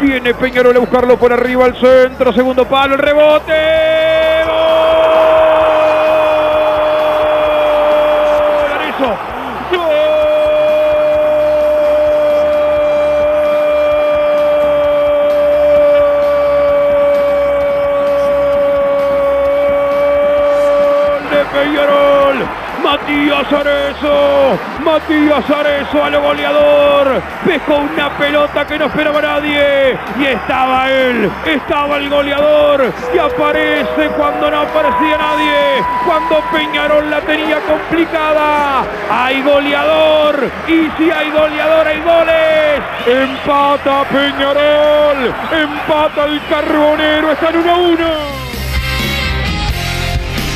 Viene Peñarol a buscarlo por arriba al centro. Segundo palo, el rebote. Matías Arezo, Matías Arezo a lo goleador, pescó una pelota que no esperaba nadie. Y estaba él, estaba el goleador. Y aparece cuando no aparecía nadie, cuando Peñarol la tenía complicada, hay goleador. Y si hay goleador hay goles, empata Peñarol, empata el Carbonero, están 1 a 1.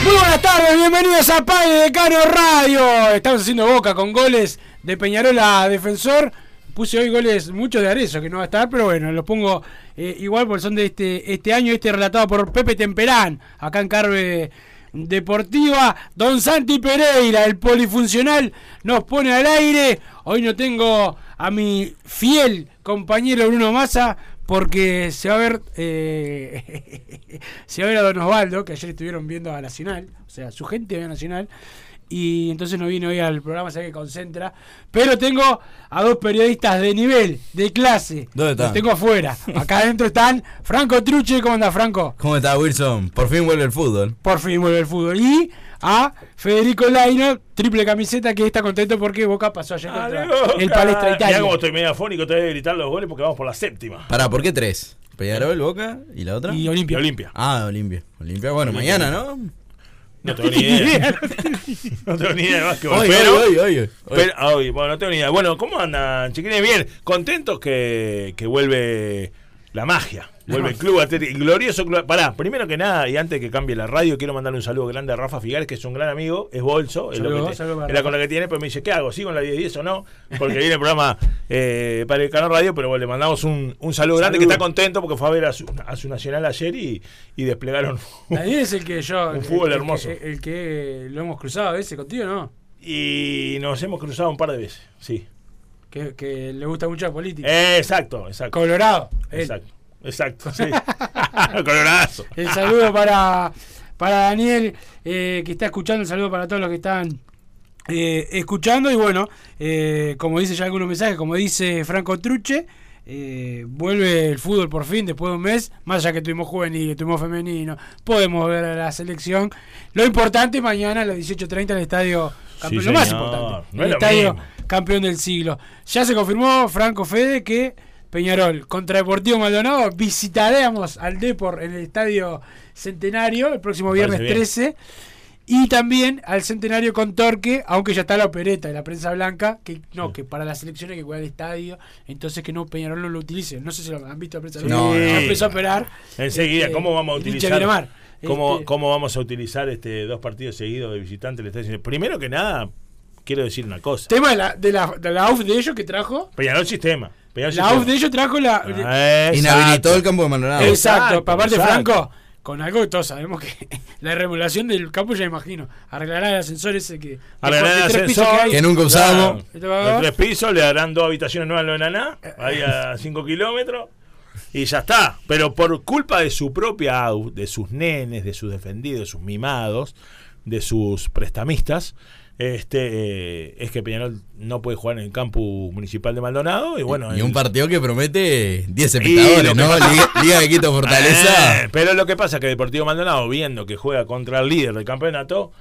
Buenas tardes, bienvenidos a Padre de Cano Radio. Estamos haciendo boca con goles de Peñarol a Defensor. Puse hoy goles, muchos de Arezzo que no va a estar, pero bueno, los pongo eh, igual porque son de este, este año, este relatado por Pepe Temperán, acá en Carve Deportiva. Don Santi Pereira, el polifuncional, nos pone al aire. Hoy no tengo a mi fiel compañero Bruno Massa porque se va a ver eh, se va a ver a Don Osvaldo, que ayer estuvieron viendo a Nacional, o sea, su gente ve a Nacional, y entonces no vino hoy al programa, ve que concentra. Pero tengo a dos periodistas de nivel, de clase. ¿Dónde están? Los tengo afuera. Acá adentro están Franco Truche, ¿cómo anda Franco? ¿Cómo está Wilson? Por fin vuelve el fútbol. Por fin vuelve el fútbol. Y a Federico Laino, triple camiseta, que está contento porque Boca pasó ayer contra el Palestra Mirá Italia. como estoy megafónico, te voy a gritar los goles porque vamos por la séptima. Pará, ¿por qué tres? Peñarol, Boca y la otra. Y Olimpia. Olimpia. Ah, Olimpia. Olimpia, bueno, Olimpia. mañana, ¿no? No tengo ni idea. no tengo ni idea de básquetbol. Hoy, pero, hoy, hoy, hoy, hoy. pero- ah, hoy, bueno, no tengo ni idea. Bueno, ¿cómo andan, chiquines? Bien, contentos que, que vuelve la magia. Vuelve el club Atlético, glorioso club. Pará, primero que nada, y antes que cambie la radio, quiero mandarle un saludo grande a Rafa Figares, que es un gran amigo, es bolso, es, lo que te- es la con la que tiene, pero me dice, ¿qué hago? ¿Sigo en la 10-10 o no? Porque viene el programa eh, para el canal radio, pero bueno, le mandamos un, un saludo grande que está contento porque fue a ver a su, a su nacional ayer y, y desplegaron. Daniel es el que yo. Un fútbol el, hermoso. El, el que lo hemos cruzado ese contigo, ¿no? Y nos hemos cruzado un par de veces, sí. Que, que le gusta mucho la política. Eh, exacto, exacto. Colorado. Exacto, exacto, sí. El saludo para, para Daniel, eh, que está escuchando. El saludo para todos los que están eh, escuchando. Y bueno, eh, como dice ya algunos mensajes, como dice Franco Truche, vuelve el fútbol por fin después de un mes. Más allá que tuvimos juvenil, que tuvimos femenino, podemos ver a la selección. Lo importante mañana a las 18.30 en el estadio campeón. Sí, lo más importante, No el estadio mismo. campeón del siglo. Ya se confirmó, Franco Fede, que Peñarol contra Deportivo Maldonado visitaremos al Depor en el estadio Centenario el próximo viernes parece bien. 13 y también al Centenario con Torque, aunque ya está la opereta de la prensa blanca, que no, que para las elecciones que cuidar el estadio, entonces que no Peñarol no lo utilice. No sé si lo han visto la prensa blanca. No, no. empezó a operar. Enseguida, este, ¿cómo vamos a utilizar? ¿Cómo, Este, ¿Cómo vamos a utilizar este dos partidos seguidos de visitante del estadio? Primero que nada, quiero decir una cosa. Tema de la, de la, de la AUF de ellos que trajo. Peñarol Sistema. La. AUF de ellos trajo la. Ah, exacto. Inhabilitó el campo de Maldonado. Exacto, Exacto, aparte. Franco, con algo que todos sabemos que la remodelación del campo ya imagino. Arreglará el ascensor ese que. Arreglarán de el ascensor. Que nunca usamos. A- De tres pisos, le darán dos habitaciones nuevas a lo de Naná, ahí a 5 kilómetros, y ya está. Pero por culpa de su propia AU, de sus nenes, de sus defendidos, de sus mimados, de sus prestamistas, este eh, es que Peñarol no puede jugar en el campo municipal de Maldonado. Y bueno, y un el- partido que promete 10 Y espectadores, ¿no? Liga, Liga de Quito Fortaleza. Eh, pero lo que pasa es que Deportivo Maldonado, viendo que juega contra el líder del campeonato,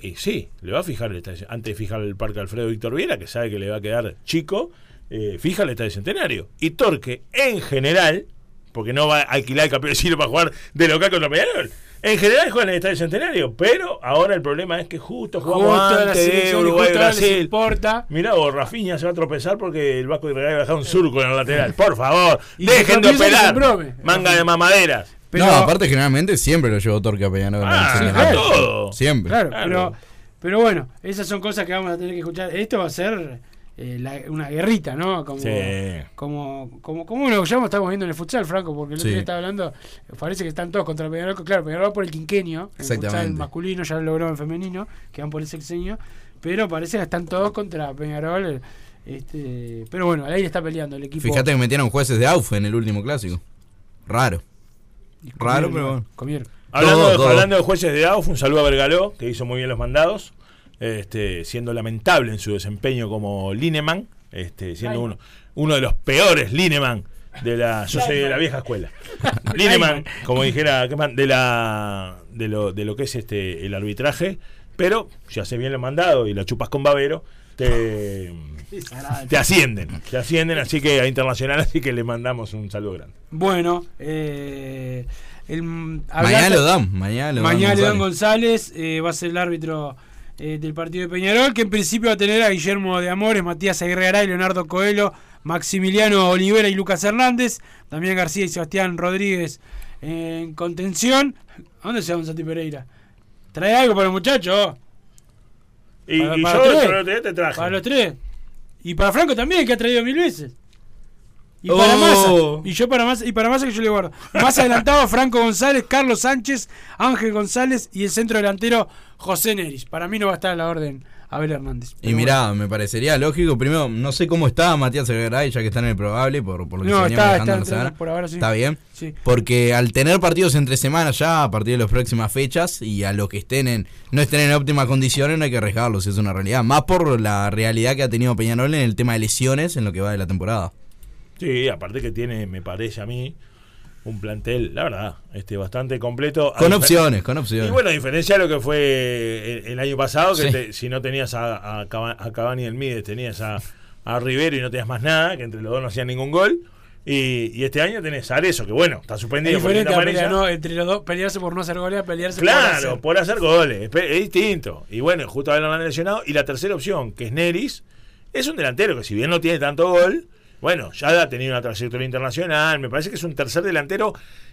y sí, le va a fijar el antes de fijar el Parque Alfredo Víctor Viera, que sabe que le va a quedar chico, eh, fija el Estadio Centenario. Y Torque, en general, porque no va a alquilar el campeón de para jugar de local contra Peñarol. En general juega en el Estadio Centenario, pero ahora el problema es que justo jugamos Justo antes de Uruguay Brasil. importa. Mirá vos, Rafinha se va a tropezar porque el Vasco de Real va a dejar un surco en el lateral. Por favor, dejen de operar. Manga de mamaderas. Pero- no, aparte generalmente siempre lo llevó Torque a Peñarol. Ah, todo. Siempre. Claro, Claro. Pero, pero bueno, esas son cosas que vamos a tener que escuchar. Esto va a ser eh, la- una guerrita, ¿no? Como, Sí. como, como, como lo que ya estamos viendo en el futsal, Franco, porque el otro Sí. día estaba hablando, parece que están todos contra Peñarol. Claro, Peñarol va por el quinquenio, en el futsal masculino, ya lo logró en femenino, que van por el sexenio, pero parece que están todos contra Peñarol. Este, pero bueno, ahí está peleando el equipo. Fíjate que metieron jueces de AUF en el último clásico. Raro. Raro, comieron, pero bueno. comieron. Hablando, Todo, de, todo. hablando de jueces de AUF, un saludo a Vergaló, que hizo muy bien los mandados, este, siendo lamentable en su desempeño como Lineman, este, siendo uno, uno de los peores Lineman de la, yo soy de la vieja escuela. Lineman, como dijera, de la de lo, de lo que es este el arbitraje, pero si hace bien los mandados y la chupas con babero, te, te ascienden, te ascienden, así que a internacional, así que le mandamos un saludo grande. Bueno, eh, el, Mañana lo dan. Mañana lo dan. Mañana le dan González. González, eh, va a ser el árbitro eh, del partido de Peñarol, que en principio va a tener a Guillermo de Amores, Matías Aguirre Garay, Leonardo Coelho, Maximiliano Olivera y Lucas Hernández, también García y Sebastián Rodríguez en contención. ¿A dónde se va un Santi Pereira? Trae algo para los muchachos. Y, Para- y para yo tres. te traje. Para los tres. Y para Franco también, que ha traído mil veces. Y para Oh. Massa. Y yo para Massa, y para Massa que yo le guardo. Más adelantado, Franco González, Carlos Sánchez, Ángel González y el centro delantero José Neris. Para mí no va a estar a la orden Abel Hernández. Y mirá, me parecería lógico. Primero, no sé cómo está Matías Segreray, ya que está en el probable, por, por lo que No, se está- está semana. por ahora, sí. Está bien. Sí. Porque al tener partidos entre semanas ya, a partir de las próximas fechas, y a los que estén en, no estén en óptimas condiciones, no hay que arriesgarlos, es una realidad. Más por la realidad que ha tenido Peñarol en el tema de lesiones en lo que va de la temporada. Sí, aparte que tiene, me parece a mí, un plantel, la verdad, este bastante completo. Con opciones, con opciones. Y bueno, a diferencia de lo que fue el, el año pasado, que Sí. te- si no tenías a, a, Cava- a Cavani y el Mides, tenías a, a Rivero y no tenías más nada, que entre los dos no hacían ningún gol. Y, y este año tenés a Arezo, que bueno, está Es suspendido por diferente quinta a pelear, amarilla. ¿no? entre los dos, pelearse por no hacer goles, a pelearse por Claro, hacer. por hacer goles, es, es distinto. Y bueno, justo ahora lo han lesionado. Y la tercera opción, que es Neris, es un delantero que si bien no tiene tanto gol, bueno, ya ha tenido una trayectoria internacional. Me parece que es un tercer delantero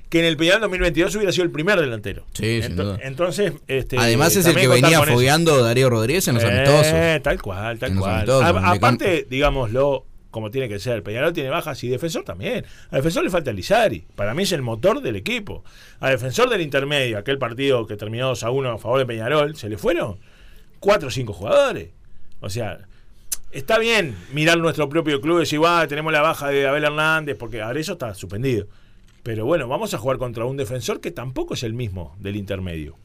que en el Peñarol 2022 hubiera sido el primer delantero. Sí, sin Ento- duda. Entonces, este, Además es el que venía fogueando Darío Rodríguez en los Eh, amistosos. Tal cual, tal En cual. A- aparte, digámoslo, como tiene que ser, Peñarol tiene bajas y defensor también. Al defensor le falta Lizari. Para mí es el motor del equipo. Al defensor del intermedio, aquel partido que terminó 2 a 1 a favor de Peñarol, se le fueron 4 o 5 jugadores. O sea, está bien mirar nuestro propio club y decir, "Guau, tenemos la baja de Abel Hernández, porque ahora eso está suspendido. Pero bueno, vamos a jugar contra un defensor que tampoco es el mismo del intermedio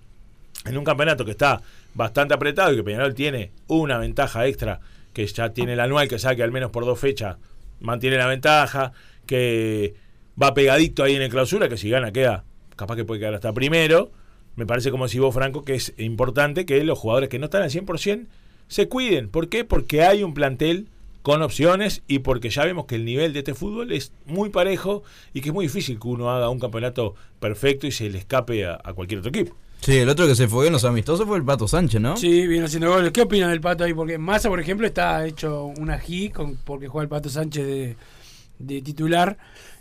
en un campeonato que está bastante apretado y que Peñarol tiene una ventaja extra, que ya tiene el anual, que sabe que al menos por dos fechas mantiene la ventaja, que va pegadito ahí en el clausura, que si gana queda, capaz que puede quedar hasta primero. Me parece como si vos, Franco, que es importante que los jugadores que no están al 100% se cuiden. ¿Por qué? Porque hay un plantel con opciones y porque ya vemos que el nivel de este fútbol es muy parejo y que es muy difícil que uno haga un campeonato perfecto y se le escape a, a cualquier otro equipo. Sí, el otro que se fue en los amistosos fue el Pato Sánchez, ¿no? Sí, viene haciendo goles. ¿Qué opinan del Pato ahí? Porque Massa, por ejemplo, está hecho una G con, porque juega el Pato Sánchez de, de titular.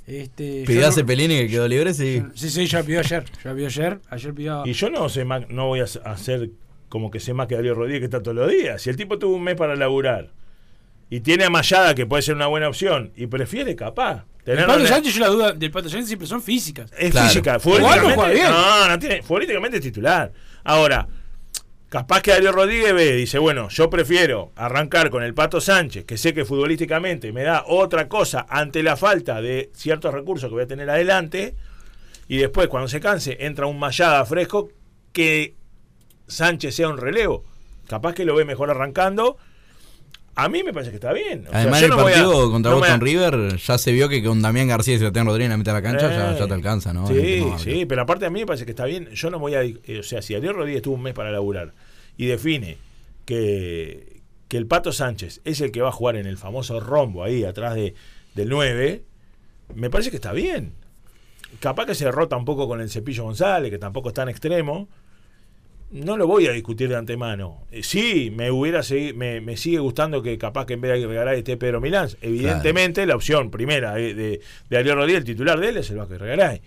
Este, Pidió a no- Cepelini que quedó libre, sí. Sí, sí, ya pidió ayer. Ya pidió ayer. Ayer pidió. Y yo no sé no voy a hacer como que sé más que Darío Rodríguez que está todos los días. Si el tipo tuvo un mes para laburar y tiene a Mayada que puede ser una buena opción y prefiere capaz El Tenerlo Pato Sánchez, yo la duda del Pato Sánchez siempre son físicas. Es Claro. física. Futbolísticamente, no, no tiene, futbolísticamente es titular. Ahora, capaz que Darío Rodríguez ve, dice, bueno, yo prefiero arrancar con el Pato Sánchez, que sé que futbolísticamente me da otra cosa ante la falta de ciertos recursos que voy a tener adelante, y después cuando se canse entra un Mayada fresco que Sánchez sea un relevo. Capaz que lo ve mejor arrancando. A mí me parece que está bien. O Además, el no voy a- partido contra no Boston River ya se vio que con Damián García y Sebastián Rodríguez en la mitad de la cancha ya, Eh, ya te alcanza, ¿no? Sí, sí, pero aparte a mí me parece que está bien. Yo no voy a. eh, o sea, si Ariel Rodríguez tuvo un mes para laburar y define que, que el Pato Sánchez es el que va a jugar en el famoso rombo ahí atrás de, del 9, me parece que está bien. Capaz que se derrota un poco con el Cepillo González, que tampoco es tan extremo. No lo voy a discutir de antemano. Eh, Sí, me hubiera segui- me, me sigue gustando que capaz que en vez de Regaray esté Pedro Milán. Evidentemente, la opción primera de, de, de Ariel Rodríguez, el titular de él, es el Vázquez Regaray.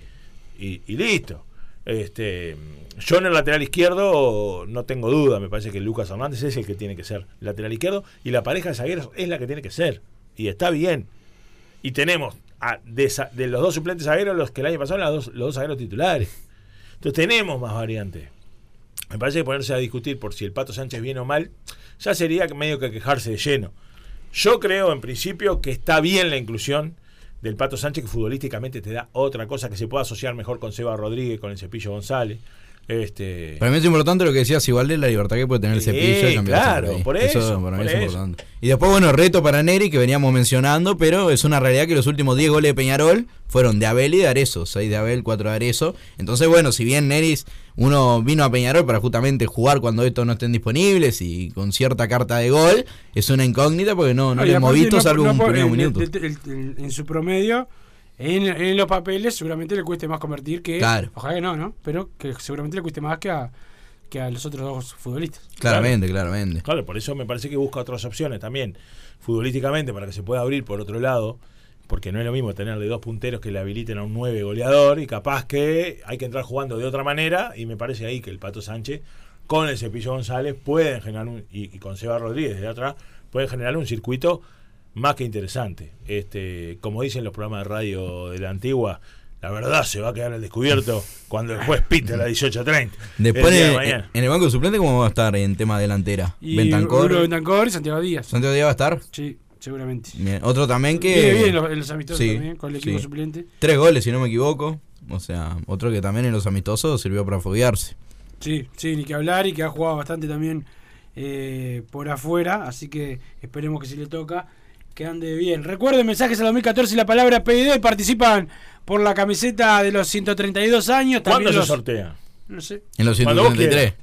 Y, y listo. Este, yo en el lateral izquierdo no tengo duda. Me parece que Lucas Hernández es el que tiene que ser lateral izquierdo. Y la pareja de zagueros es la que tiene que ser. Y está bien. Y tenemos a- de, de los dos suplentes zagueros, los que el año pasado eran los dos, los dos zagueros titulares. Entonces tenemos más variantes. Me parece que ponerse a discutir por si el Pato Sánchez viene o mal, ya sería medio que quejarse de lleno. Yo creo, en principio, que está bien la inclusión del Pato Sánchez, que futbolísticamente te da otra cosa que se pueda asociar mejor con Seba Rodríguez, con el Cepillo González. Este, Para mí es importante lo que decías igual de la libertad que puede tener el cepillo y cambiarse claro, por eso, para mí por es importante. Y después, bueno, reto para Neri que veníamos mencionando, pero es una realidad que los últimos 10 goles de Peñarol fueron de Abel y de Arezo. 6 de Abel, 4 de Arezo. Entonces, bueno, si bien Neris, uno vino a Peñarol para justamente jugar cuando estos no estén disponibles y con cierta carta de gol, es una incógnita porque no, no y le hemos visto no- salvo no un primer minuto. el- el- el- en su promedio, en, en los papeles, seguramente le cueste más convertir que. Claro. Ojalá que no, ¿no? Pero que seguramente le cueste más que a, que a los otros dos futbolistas. Claramente, claramente. Claro, por eso me parece que busca otras opciones también, futbolísticamente, para que se pueda abrir por otro lado, porque no es lo mismo tener de dos punteros que le habiliten a un 9 goleador, y capaz que hay que entrar jugando de otra manera, y me parece ahí que el Pato Sánchez, con el Cepillo González, pueden generar un, y, y con Seba Rodríguez de atrás, pueden generar un circuito más que interesante. Este, como dicen los programas de radio de la antigua, la verdad se va a quedar al descubierto cuando el juez pite a las 18.30. Después, el de en, el banco suplente, ¿cómo va a estar en tema delantera? Y Bentancor. Y Santiago Díaz. ¿Santiago Díaz va a estar? Sí, seguramente. Bien. Otro también que. Viene bien en los, en los amistosos Sí, también, con el equipo sí. suplente. Tres goles, si no me equivoco. O sea, otro que también en los amistosos sirvió para foguearse. Sí, sí, ni que hablar y que ha jugado bastante también eh, por afuera, así que esperemos que si le toca que ande bien. Recuerden mensajes al 2014 y la palabra PID participan por la camiseta de los 132 años. ¿Cuándo también se los- sortea? No sé. En los Cuando vos 133.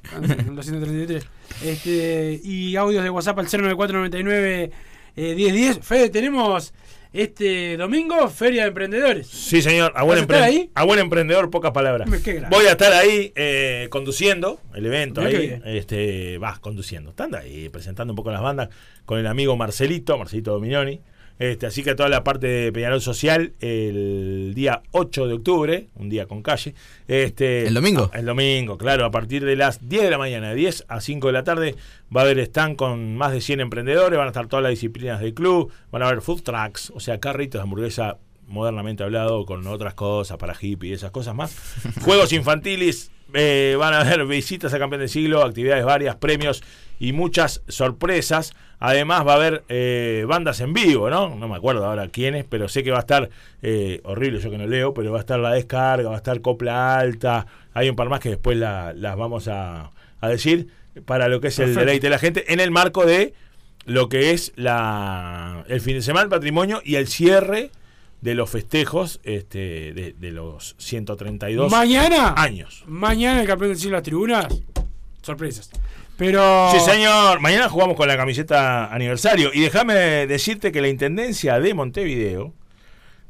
En los 133. Este, y audios de WhatsApp al 09499 eh, 1010. Fede, tenemos este domingo Feria de Emprendedores. Sí, señor. A buen, ¿Vas a estar empre- ahí? a buen emprendedor, pocas palabras. Voy a estar ahí eh, conduciendo el evento. Ahí, este, vas conduciendo. Estando ahí presentando un poco las bandas con el amigo Marcelito, Marcelito Dominioni. Este, así que toda la parte de Peñarol Social el día 8 de octubre, un día con calle. Este, ¿El domingo? El domingo, claro, a partir de las 10 de la mañana, de 10 a 5 de la tarde, va a haber stand con más de 100 emprendedores, van a estar todas las disciplinas del club, van a haber food trucks, o sea, carritos de hamburguesa modernamente hablado, con otras cosas para hippie y esas cosas más. Juegos infantiles, eh, van a haber visitas a Campeón del Siglo, actividades varias, premios y muchas sorpresas. Además va a haber eh, bandas en vivo, ¿no? No me acuerdo ahora quiénes, pero sé que va a estar, eh, horrible yo que no leo, pero va a estar La Descarga, va a estar Copla Alta, hay un par más que después la- las vamos a, a decir para lo que es el deleite de la gente en el marco de lo que es la el fin de semana, el patrimonio y el cierre de los festejos este, de, de los 132 Mañana. años. Mañana el campeón del siglo de las tribunas. Sorpresas. Pero. Sí, señor. Mañana jugamos con la camiseta aniversario. Y déjame decirte que la Intendencia de Montevideo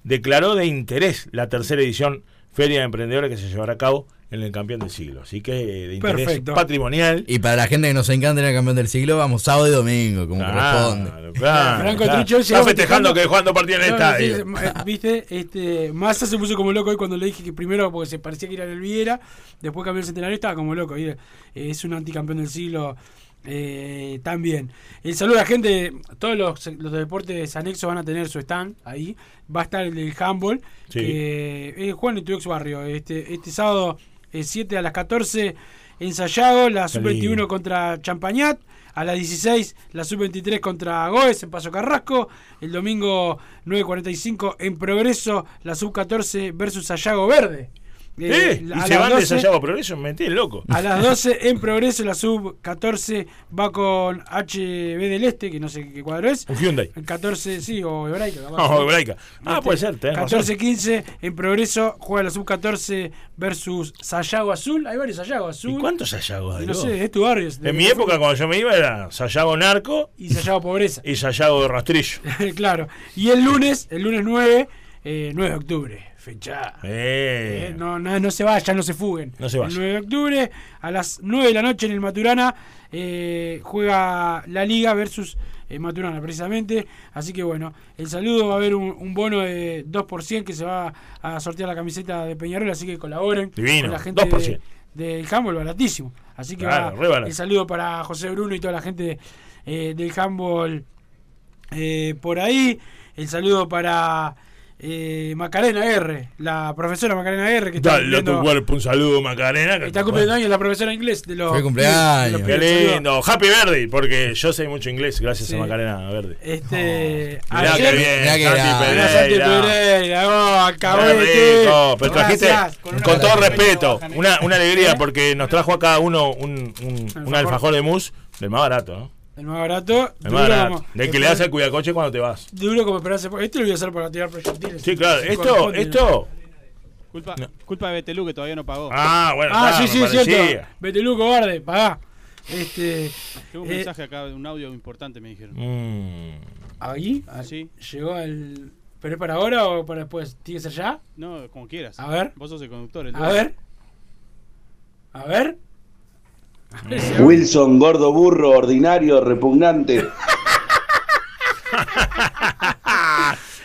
declaró de interés la tercera edición Feria de Emprendedores que se llevará a cabo en el campeón del siglo. Así que eh, de interés Perfecto. patrimonial. Y para la gente que nos encanta en el campeón del siglo, vamos sábado y domingo, como corresponde. Claro, claro, Franco claro. Trucho Está festejando que jugando partido en el estadio. sí, eh, Viste, este, Massa se puso como loco hoy cuando le dije que primero porque se parecía que era el Viera, después cambió el centenario, estaba como loco. y, eh, es un anticampeón del siglo Eh, también. El saludo a la gente, todos los, los deportes anexos van a tener su stand ahí. Va a estar el del handball, Sí. que es Juan de tu ex barrio. Este, este sábado eh, 7 a las 14 en Sayago, la Qué sub-21 lindo. contra Champañat. A las 16 la sub-23 contra Goes en Paso Carrasco. El domingo 9.45 en Progreso la sub-14 versus Sayago Verde. ¿Eh? a Y se van de 12 Sayago Progreso, me metí el loco. a las 12 en progreso, la sub 14 va con HB del Este, que no sé qué cuadro es. Un Hyundai. El 14, sí, o Hebraica. No, Hebraica. Ah, Este, puede ser, tenés razón. 14-15 en progreso, juega la sub 14 versus Sayago Azul. Hay varios Sayago Azul. ¿Y cuántos Sayagos hay? No sé, es tu barrio. es de- En mi época, cuando yo me iba, era Sayago Narco Y Sayago Pobreza. y Sayago de Rastrillo. claro. Y el lunes, el lunes 9, eh, 9 de octubre. Fecha. Eh. Eh, no, no, no se vayan, no se fuguen. No se vayan. El 9 de octubre, a las 9 de la noche en el Maturana, eh, juega la Liga versus eh, Maturana, precisamente. Así que bueno, el saludo va a haber un, un bono de 2% que se va a sortear la camiseta de Peñarol, así que colaboren Divino, con la gente 2%. de- del handball, baratísimo. Así que Claro, va el saludo para José Bruno y toda la gente del handball eh, por ahí. El saludo para eh, Macarena R, la profesora Macarena R, que está Dale a tu cuerpo un saludo, Macarena. que- está cumpliendo años la profesora inglés de los Fue cumpleaños. de los Qué lindo. Happy Verdi, porque yo sé mucho inglés gracias Sí. a Macarena Verde. Este, Mirá ayer, qué bien. Mirá que Santi Mirá, Santi Pereira. Pereira, oh, Qué alcahuete. rico, pero trajiste con, todo respeto, una, una alegría ¿Eh? porque nos trajo acá uno un, un, un Alfajor. alfajor de mousse del más barato, ¿no? El más barato. El duro más barato. como- Del que le das al cuidacoche cuando te vas. Duro como esperarse. Esto lo voy a hacer para tirar proyectiles. Sí, claro. Esto, esto. Culpa, No. culpa de Betelú que todavía no pagó. Ah, bueno, Ah, sí, sí, es parecía. cierto. Betelú, cobarde, pagá. Este. Tengo un eh, mensaje acá, un audio importante, me dijeron. Mm. ¿Ahí? Ah, Sí. ¿Llegó el. ¿Pero es para ahora o para después? ¿Tiene que ser ya? No, como quieras. A ver. Vos sos el conductor. el A ver. A ver. Si- Wilson, gordo burro, ordinario, repugnante.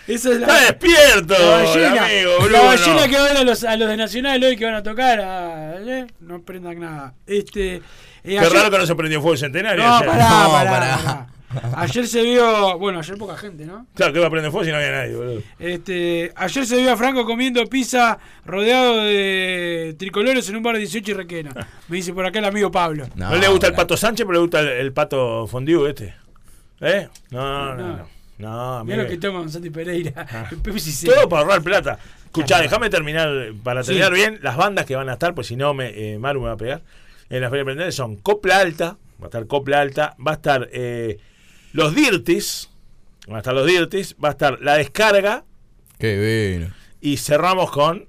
Esa es la, Está despierto, la ballena. amigo, la Bruno. ballena que va a ver a los, a los de Nacional hoy que van a tocar. a- ¿eh? No prendan nada. Este. eh, Qué ayer- raro que no se prendió fuego el centenario. No, ayer. pará, No, pará, pará. Ayer se vio. Bueno, ayer poca gente, ¿no? Claro, que va a prender fuego si no había nadie, boludo. Este, ayer se vio a Franco comiendo pizza rodeado de tricolores en un bar de 18 y requena. Me dice por acá el amigo Pablo. No, le gusta el pato Sánchez, pero le gusta el, el pato fondue este. ¿Eh? No, no, No. no. No, Mira lo que toma Santi Pereira. Ah. Todo para ahorrar plata. Escuchá, déjame terminar, para Sí. terminar bien, las bandas que van a estar, pues si no, me, eh, Maru me va a pegar. En la Feria Emprendedores son Copla Alta, va a estar Copla Alta, va a estar eh, Los Dirtis, van a estar Los Dirtis, va a estar La Descarga Qué bueno. y cerramos con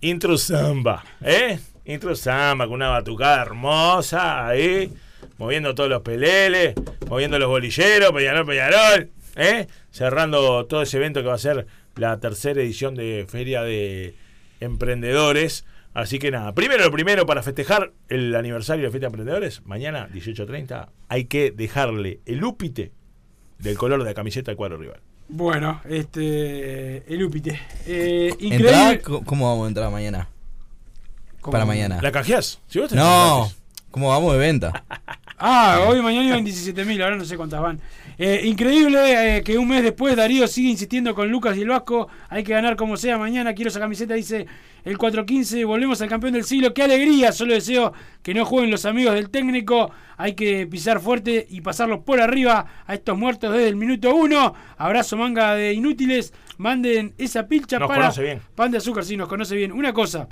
Intro Samba, ¿eh? Intro Samba, con una batucada hermosa ahí, moviendo todos los peleles, moviendo los bolilleros, Peñarol, Peñarol, ¿eh? Cerrando todo ese evento que va a ser la tercera edición de Feria de Emprendedores. Así que nada, primero lo primero para festejar el aniversario de la Fiesta de Emprendedores, mañana 18.30, hay que dejarle el úpite del color de la camiseta del cuadro rival. Bueno, este. El Úpite. Eh, increíble. ¿Cómo vamos a entrar mañana? ¿Cómo? Para mañana. ¿La canjeás? Si vos tenés No. ¿cómo vamos de venta? Ah, hoy y mañana iban 17.000, ahora no sé cuántas van. Eh, increíble eh, que un mes después Darío sigue insistiendo con Lucas y el Vasco. Hay que ganar como sea mañana. Quiero esa camiseta, dice el 415. Volvemos al campeón del siglo. ¡Qué alegría! Solo deseo que no jueguen los amigos del técnico. Hay que pisar fuerte y pasarlos por arriba a estos muertos desde el minuto uno. Abrazo manga de inútiles. Manden esa pilcha Nos para pan de azúcar. Sí, nos conoce bien. Una cosa.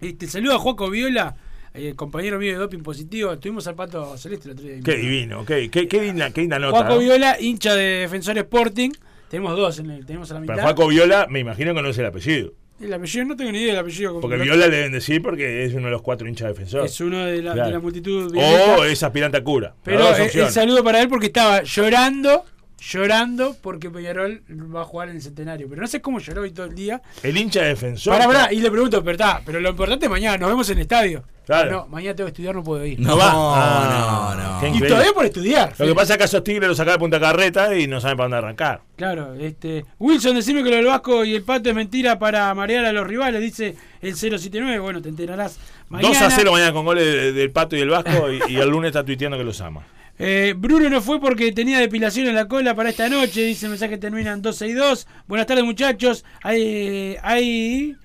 Este, saludo a Juaco Viola, eh, compañero mío de doping positivo. Estuvimos al pato celeste el otro día. Qué divino, qué, qué, qué linda, qué linda nota. Juaco ¿no? Viola, hincha de Defensor Sporting. Tenemos dos, en el, tenemos a la mitad. Pero Juaco Viola, me imagino que no es el apellido. El apellido, no tengo ni idea del apellido. Porque Viola le deben decir porque es uno de los cuatro hinchas defensores. Es uno de la, Claro. de la multitud. violenta. O es aspirante a cura. Pero el saludo para él porque estaba llorando, llorando porque Peñarol va a jugar en el centenario. Pero no sé cómo lloró hoy todo el día. El hincha defensor. Pará, pará, y le pregunto, pero está, pero lo importante es mañana, nos vemos en el estadio. Claro. No, mañana tengo que estudiar, no puedo ir. No, va. no, Ah, no. qué Y increíble. todavía por estudiar. Lo que pasa es que a esos tigres los saca de punta carreta y no saben para dónde arrancar. Claro, este. Wilson, decime que lo del Vasco y el Pato es mentira para marear a los rivales, dice el 079. Bueno, te enterarás mañana. 2 a 0 mañana con goles de- del Pato y el Vasco y, y el lunes está tuiteando que los ama. Eh, Bruno no fue porque tenía depilación en la cola para esta noche. Dice el mensaje que termina en 262. Buenas tardes, muchachos. Hay, hay.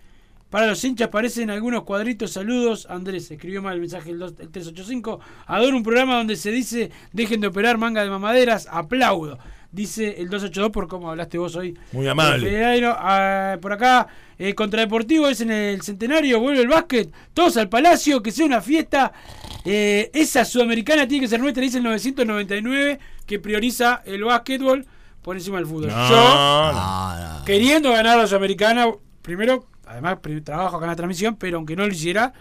Para los hinchas parecen algunos cuadritos. Saludos. Andrés escribió mal el mensaje el, dos- el 385. Adoro un programa donde se dice dejen de operar manga de mamaderas. Aplaudo. Dice el 282 por cómo hablaste vos hoy. Muy amable. Eh, ah, por acá, eh, contra Deportivo es en el centenario, vuelve el básquet, todos al palacio, que sea una fiesta. Eh, esa sudamericana tiene que ser nuestra, dice el 999, que prioriza el básquetbol por encima del fútbol. No, Yo, no. queriendo ganar la sudamericana, primero, además trabajo acá en la transmisión, pero aunque no lo hiciera,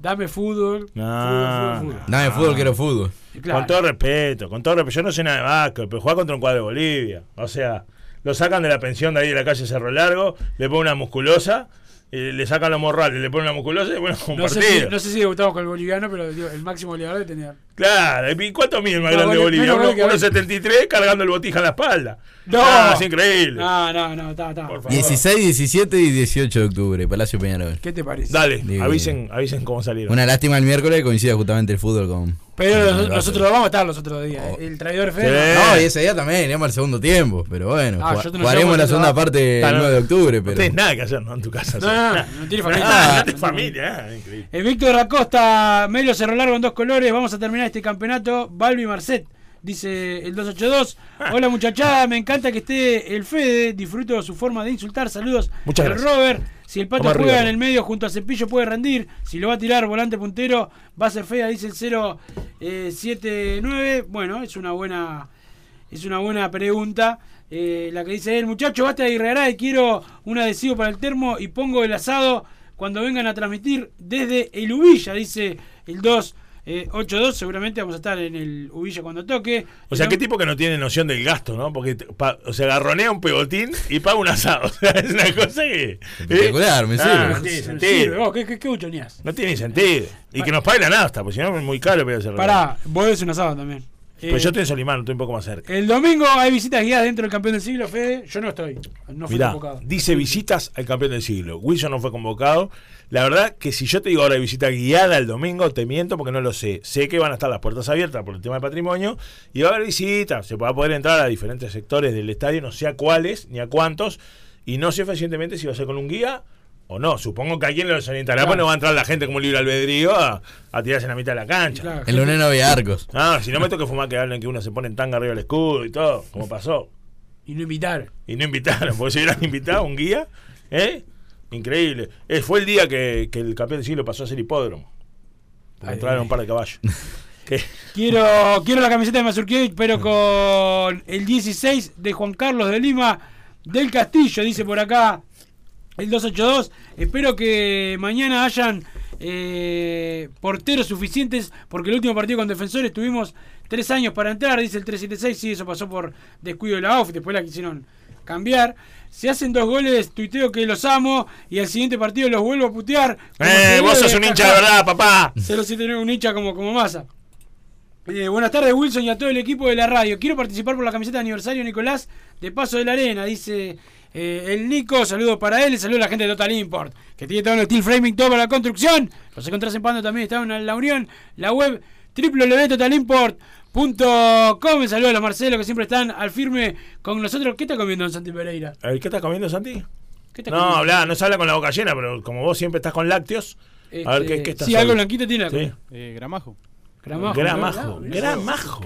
dame fútbol. No, fútbol, fútbol, fútbol. Dame fútbol, quiero fútbol. Claro. Con todo respeto, con todo respeto. Yo no sé nada de básquet, pero juega contra un cuadro de Bolivia. O sea, lo sacan de la pensión de ahí de la calle Cerro Largo, le ponen una musculosa, eh, le sacan los morrales, le ponen una musculosa y bueno, un No sé, partido. si, no sé si debutamos con el boliviano, pero digo, el máximo goleador de tener. Claro, ¿y cuánto mide el más No, grande de Bolivia? menos Uno- vale que 1.73 cargando el botija en la espalda. No. Ah, es increíble. No, no, no, está, está. 16, 17 y 18 de octubre, Palacio Peñarol. ¿Qué te parece? Dale, Digo, avisen, avisen cómo salieron. Una lástima el miércoles coincide justamente el fútbol con. Pero el nosotros lo vamos a estar los otros días. eh. El traidor Fede. No, y ese día también, iríamos al segundo tiempo. Pero bueno, Ah, ju- jugaremos la el segunda parte Ah, el no. 9 de octubre. No tenés nada que hacer, ¿no? En tu casa. No, no, no, no tiene familia. Ah, No no tiene tenés familia. ah, increíble. Eh, Víctor Acosta, Melo Cerro Largo en dos colores. Vamos a terminar este campeonato. Balbi Marcet, dice el 282. Hola muchachada, me encanta que esté el Fede. Disfruto de su forma de insultar. Saludos. Muchas el gracias. Robert. Si el pato juega en el medio junto a Cepillo puede rendir. Si lo va a tirar volante puntero, va a ser fea, dice el 079. Bueno, es una buena. Es una buena pregunta. Eh, la que dice él, muchacho, basta de y quiero un adhesivo para el termo y pongo el asado cuando vengan a transmitir desde el Ubilla, dice el 282. Seguramente vamos a estar en el Ubilla cuando toque. O sea, No- qué tipo que no tiene noción del gasto, ¿no? Porque, pa- o sea, garronea un pegotín y paga un asado. O sea, es una cosa que. Espectacular, me Ah, sirve. No tiene sentido. vos, ¿qué, qué? No tiene sentido. Y que nos pague la nafta, porque si no es muy caro para hacer Pará, vos ves un asado también. Pues Eh, yo estoy en Solimán, estoy un poco más cerca. El domingo hay visitas guiadas dentro del campeón del siglo, Fede. Yo no estoy. No fui Mirá, convocado. dice visitas al campeón del siglo. Wilson no fue convocado. La verdad que si yo te digo ahora de visita guiada el domingo, te miento porque no lo sé. Sé que van a estar las puertas abiertas por el tema de patrimonio y va a haber visitas. Se va a poder entrar a diferentes sectores del estadio, no sé a cuáles ni a cuántos. Y no sé fehacientemente si va a ser con un guía o no. Supongo que alguien lo desorientará, Claro. pues no va a entrar la gente como libre albedrío a, a tirarse en la mitad de la cancha. Claro, El lunes no había arcos. Ah, si no me toca fumar que hablen que uno se pone en tanga arriba del escudo y todo, como pasó. Y no invitar. Y no invitaron, porque si hubieran invitado a un guía, ¿eh? Increíble. Eh, fue el día que, que el campeón del siglo pasó a ser hipódromo. Entraron ay. un par de caballos. ¿Qué? Quiero, quiero la camiseta de Mazurkiewicz, pero con el 16 de Juan Carlos de Lima del Castillo, dice por acá el 282. Espero que mañana hayan eh, porteros suficientes, porque el último partido con defensores tuvimos tres años para entrar, dice el 376. Sí, eso pasó por descuido de la OFF, después la quisieron cambiar. Si hacen dos goles, tuiteo que los amo y al siguiente partido los vuelvo a putear. Eh, vos sos un hincha de verdad, papá. 079, un hincha como, como masa. Eh, buenas tardes, Wilson, y a todo el equipo de la radio. Quiero participar por la camiseta de aniversario, Nicolás, de Paso de la Arena, dice eh, el Nico. Saludos para él y saludos a la gente de Total Import, que tiene todo el steel framing, todo para la construcción. Los encontrás en Pando también, están en la Unión, la web www.totalimport.com. Saludos a los Marcelo que siempre están al firme con nosotros. ¿Qué está comiendo en Santi Pereira? A ver, ¿Qué estás comiendo, Santi? ¿Qué está No, comiendo? habla, no se habla con la boca llena, pero como vos siempre estás con lácteos, a ver Este, qué, qué estás sí, algo blanquito tiene la Sí. Eh, gramajo. Gramajo. Gramajo, ¿no? gramajo.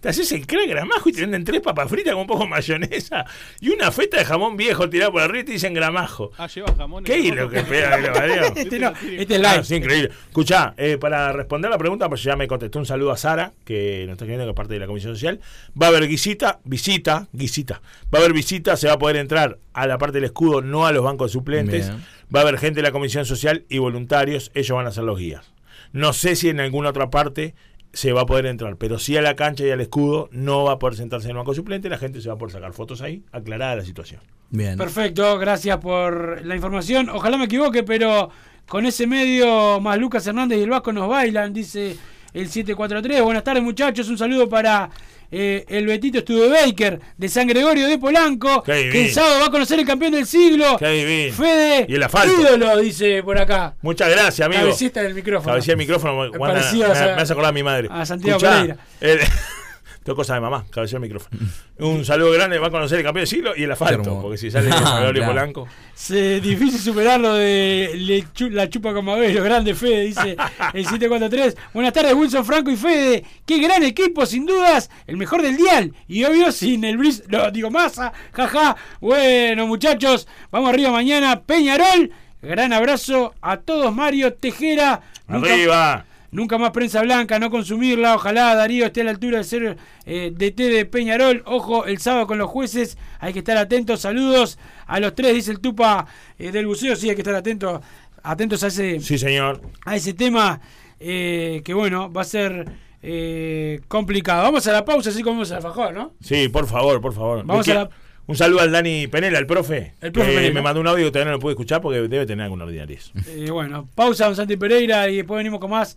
Te haces el crack gramajo y te venden tres papas fritas con un poco de mayonesa y una feta de jamón viejo tirada por arriba y te dicen gramajo. Ah, lleva jamón. ¿Qué es lo que pega? que lo parió? Este no, este es Ah, live. sí, increíble. Escuchá, eh, para responder la pregunta, pues ya me contestó un saludo a Sara, que nos está escribiendo que es parte de la Comisión Social. Va a haber visita, visita, visita. Va a haber visita, se va a poder entrar a la parte del escudo, no a los bancos de suplentes. Bien. Va a haber gente de la Comisión Social y voluntarios, ellos van a ser los guías. No sé si en alguna otra parte se va a poder entrar, pero sí a la cancha y al escudo no va a poder sentarse en el banco suplente, la gente se va a poder sacar fotos ahí, aclarada la situación. Bien. Perfecto, gracias por la información. Ojalá me equivoque, pero Con ese medio más Lucas Hernández y el Vasco nos bailan, dice el 743. Buenas tardes muchachos, un saludo para eh, el Betito Studebaker de San Gregorio de Polanco, que el sábado va a conocer el campeón del siglo. Qué. Fede, Y el asfalto. ídolo, dice por acá. Muchas gracias, amigo. Cabecita del micrófono. Cabecita del micrófono. Me, a- me hace acordar a mi madre. a Santiago Escuchá, Pereira. el- Tengo cosas de mamá, cabecita del micrófono. Un saludo grande, va a conocer el campeón del siglo y el asfalto. Porque si sale San Gregorio. Polanco. Es difícil superar lo de le chu- la chupa con Mabelo, grande Fede, dice el 743. Buenas tardes, Wilson Franco y Fede. Qué gran equipo, sin dudas, el mejor del dial. Y obvio, sin el bris, no, digo masa, jaja. Bueno, muchachos, vamos arriba mañana. Peñarol, gran abrazo a todos, Mario Tejera. ¡Arriba! Nunca más prensa blanca, no consumirla. Ojalá Darío esté a la altura de ser eh, DT de Peñarol. Ojo, el sábado con los jueces. Hay que estar atentos. Saludos a los tres, dice el Tupa eh, del buceo. Sí, hay que estar atentos, atentos a ese, Sí, señor. a ese tema eh, que, bueno, va a ser eh, complicado. Vamos a la pausa, así como vamos al fajor, ¿no? Sí, por favor, por favor. Vamos a la- Un saludo al Dani Penela, el profe. El profe Penela. me mandó un audio que todavía no lo pude escuchar porque debe tener alguna ordinariez. Eh, bueno, pausa, don Santi Pereira, y después venimos con más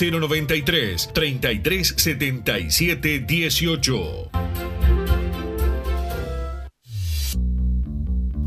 093 3377 18.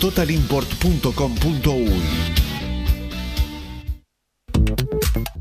www.totalimport.com.uy.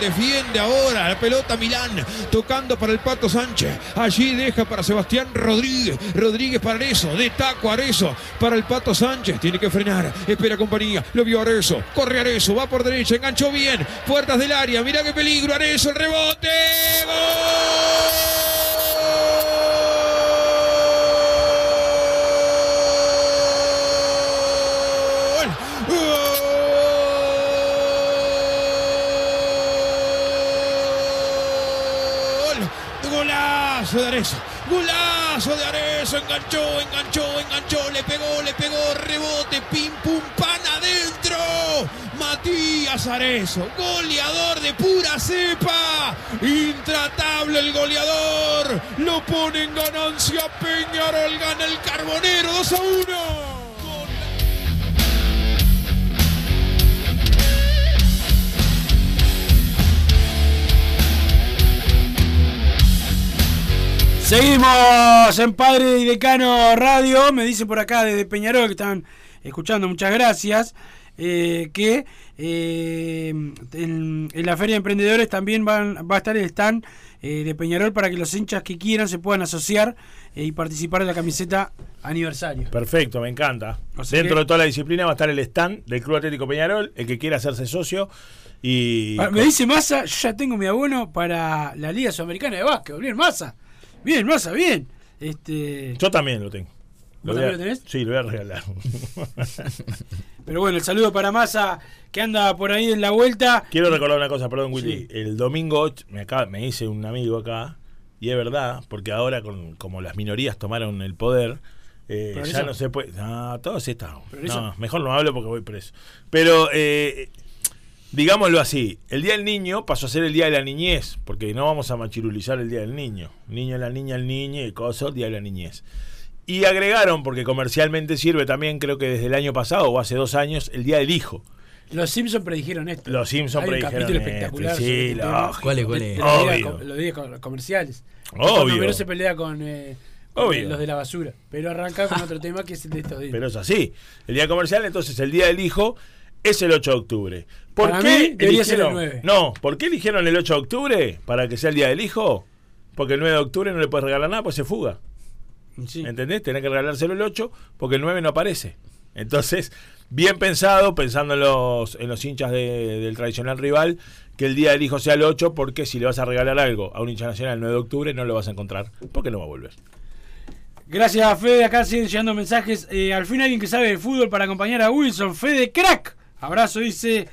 Defiende ahora la pelota Milán, tocando para el Pato Sánchez. Allí deja para Sebastián Rodríguez. Rodríguez para Arezo, de taco Arezo para el Pato Sánchez. Tiene que frenar, espera compañía. Lo vio Arezo, corre Arezo, va por derecha, enganchó bien. Puertas del área, mira qué peligro Arezo, el rebote. ¡Gol! De Arezo. Golazo de Arezo. Enganchó, enganchó, enganchó. Le pegó, le pegó. Rebote. Pim, pum, pan adentro. Matías Arezo. Goleador de pura cepa. Intratable el goleador. Lo pone en ganancia Peñarol. Gana el Carbonero 2 a 1. Seguimos en Padre y Decano Radio. Me dicen por acá desde Peñarol que están escuchando, muchas gracias. eh, que eh, en, en la Feria de Emprendedores también van, va a estar el stand eh, de Peñarol para que los hinchas que quieran se puedan asociar y participar de la camiseta aniversario. Perfecto, me encanta. O sea Dentro que- de toda la disciplina va a estar el stand del Club Atlético Peñarol, el que quiera hacerse socio. Y Ah, Me dice Massa, yo ya tengo mi abono para la Liga Sudamericana de Básquet. Massa. Bien, Massa, bien. Este, yo también lo tengo. ¿Vos voy a- también lo tenés? Sí, lo voy a regalar. pero bueno, el saludo para Massa que anda por ahí en la vuelta. Quiero recordar una cosa, perdón, Willy. El domingo me, acaba, me dice un amigo acá, y es verdad, porque ahora, con, como las minorías tomaron el poder, eh, ya no se puede. No, todos. ¿Progreso? No, mejor no hablo porque voy preso. Pero, eh, digámoslo así: el Día del Niño pasó a ser el Día de la Niñez, porque no vamos a machirulizar el Día del Niño. Niño, la niña, el niño y cosas, Día de la Niñez. Y agregaron, porque comercialmente sirve también, creo que desde el año pasado o hace dos años, el Día del Hijo. Los Simpsons predijeron esto. Los Simpsons predijeron capítulo esto, espectacular. sí, este lógico. ¿Cuál es, cuál es? de los días Obvio. co- Los días co- comerciales. Obvio. Homero se pelea con, eh, Obvio. los de la basura. Pero arranca con otro tema que es el de estos días. Pero es así. El día comercial, entonces el día del hijo es el 8 de octubre. ¿Por Para qué mí, debería ser el eligieron- 9. No, ¿por qué eligieron el 8 de octubre para que sea el día del hijo? Porque el 9 de octubre no le puedes regalar nada, pues se fuga. ¿Entendés? Tenés que regalárselo el 8 porque el 9 no aparece. Entonces, bien pensado, pensando en los, en los hinchas de- del tradicional rival, que el día del hijo sea el 8, porque si le vas a regalar algo a un hincha nacional el 9 de octubre, no lo vas a encontrar, porque no va a volver. Gracias, Fede. Acá siguen llegando mensajes. Eh, al fin alguien que sabe de fútbol para acompañar a Wilson. Fede, crack. Abrazo, dice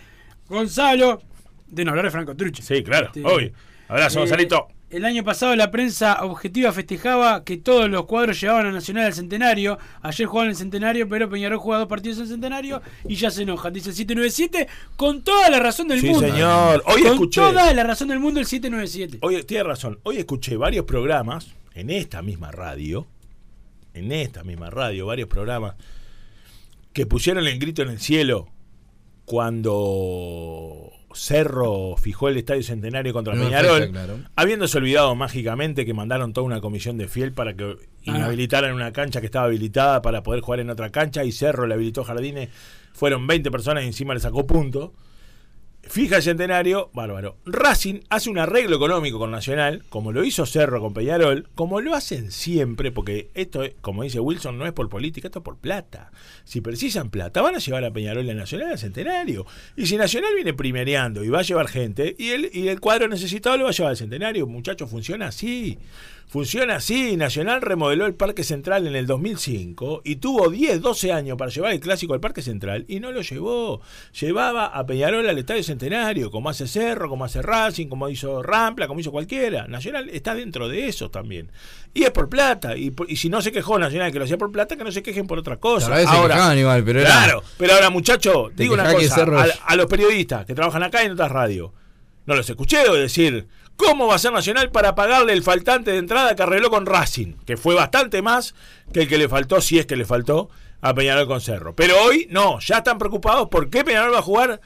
Gonzalo. De no hablar de Franco Trucha. Sí, claro, Este, obvio. Abrazo, eh, Gonzalito. El año pasado la prensa objetiva festejaba que todos los cuadros llevaban a Nacional al Centenario. Ayer jugaban el Centenario, pero Peñarol juega dos partidos en Centenario y ya se enojan. Dice el 797 con toda la razón del Sí, mundo. señor. Hoy con escuché. toda la razón del mundo el 797. Oye, tiene razón. Hoy escuché varios programas en esta misma radio, en esta misma radio, varios programas que pusieron el grito en el cielo cuando Cerro fijó el Estadio Centenario contra Peñarol, fecha, claro. habiéndose olvidado mágicamente que mandaron toda una comisión de fiel para que inhabilitaran una cancha que estaba habilitada para poder jugar en otra cancha y Cerro le habilitó Jardines, fueron 20 personas y encima le sacó punto. Fija el centenario, bárbaro. Racing hace un arreglo económico con Nacional, como lo hizo Cerro con Peñarol, como lo hacen siempre, porque esto, es, como dice Wilson, no es por política, esto es por plata. Si precisan plata, van a llevar a Peñarol a Nacional al centenario. Y si Nacional viene primereando y va a llevar gente, y el, y el cuadro necesitado lo va a llevar al centenario, muchachos, funciona así. Funciona así. Nacional remodeló el Parque Central en el 2005 y tuvo 10, 12 años para llevar el clásico al Parque Central y no lo llevó. Llevaba a Peñarol al Estadio Centenario, como hace Cerro, como hace Racing, como hizo Rampla, como hizo cualquiera. Nacional está dentro de eso también. Y es por plata. Y, por- y si no se quejó Nacional que lo hacía por plata, que no se quejen por otra cosa. Vez se quejaban igual, pero era- Claro, pero ahora, muchacho, digo una cosa. A, a los periodistas que trabajan acá y en otras radios. No los escuché decir, ¿cómo va a ser Nacional para pagarle el faltante de entrada que arregló con Racing? Que fue bastante más que el que le faltó, si es que le faltó, a Peñarol con Cerro. Pero hoy no, ya están preocupados por qué Peñarol va a jugar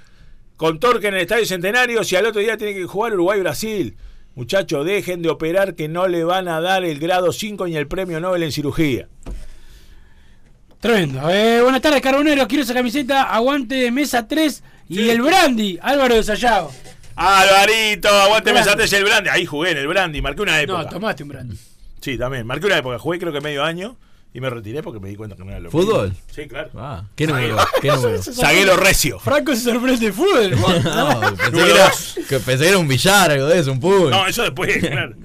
con Torque en el Estadio Centenario si al otro día tiene que jugar Uruguay-Brasil. Muchachos, dejen de operar que no le van a dar el grado 5 ni el premio Nobel en cirugía. Tremendo. Eh, buenas tardes, Carbonero. Quiero esa camiseta. Aguante Mesa 3 y el Brandy. Álvaro de Sayago. Alvarito, aguante. Mesates el Brandy. Ahí jugué en el Brandy, marqué una época. No, tomaste un Brandy. Sí, también. Marqué una época. Jugué creo que medio año y me retiré porque me di cuenta que no era lo ¿Fútbol? mío. Sí, claro. Ah, ¿qué número? ¿Qué número? Zaguero recio. Franco se sorprende de fútbol. No, pensé, que era, que pensé que era un billar, algo de eso, un pool. No, eso después, claro.